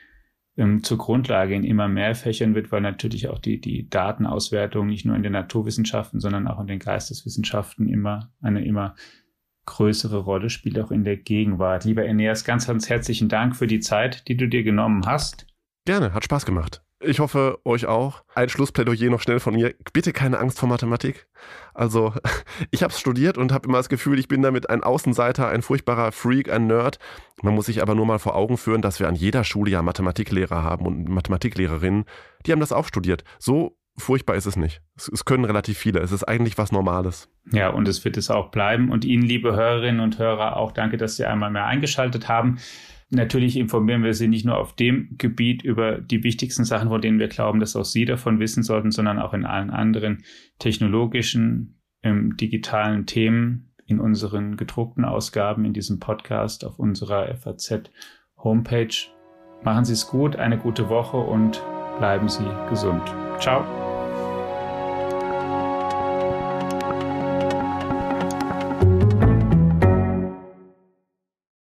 ähm, zur Grundlage in immer mehr Fächern wird, weil natürlich auch die, die Datenauswertung nicht nur in den Naturwissenschaften, sondern auch in den Geisteswissenschaften immer eine immer größere Rolle spielt, auch in der Gegenwart. Lieber Eneas, ganz, ganz herzlichen Dank für die Zeit, die du dir genommen hast. Gerne, hat Spaß gemacht. Ich hoffe, euch auch. Ein Schlussplädoyer noch schnell von mir. Bitte keine Angst vor Mathematik. Also, [LAUGHS] ich habe es studiert und habe immer das Gefühl, ich bin damit ein Außenseiter, ein furchtbarer Freak, ein Nerd. Man muss sich aber nur mal vor Augen führen, dass wir an jeder Schule ja Mathematiklehrer haben und Mathematiklehrerinnen, die haben das auch studiert. So furchtbar ist es nicht. Es, es, können relativ viele. Es ist eigentlich was Normales. Ja, und es wird es auch bleiben. Und Ihnen, liebe Hörerinnen und Hörer, auch danke, dass Sie einmal mehr eingeschaltet haben. Natürlich informieren wir Sie nicht nur auf dem Gebiet über die wichtigsten Sachen, von denen wir glauben, dass auch Sie davon wissen sollten, sondern auch in allen anderen technologischen, ähm, digitalen Themen in unseren gedruckten Ausgaben in diesem Podcast auf unserer FAZ Homepage. Machen Sie es gut, eine gute Woche und bleiben Sie gesund. Ciao.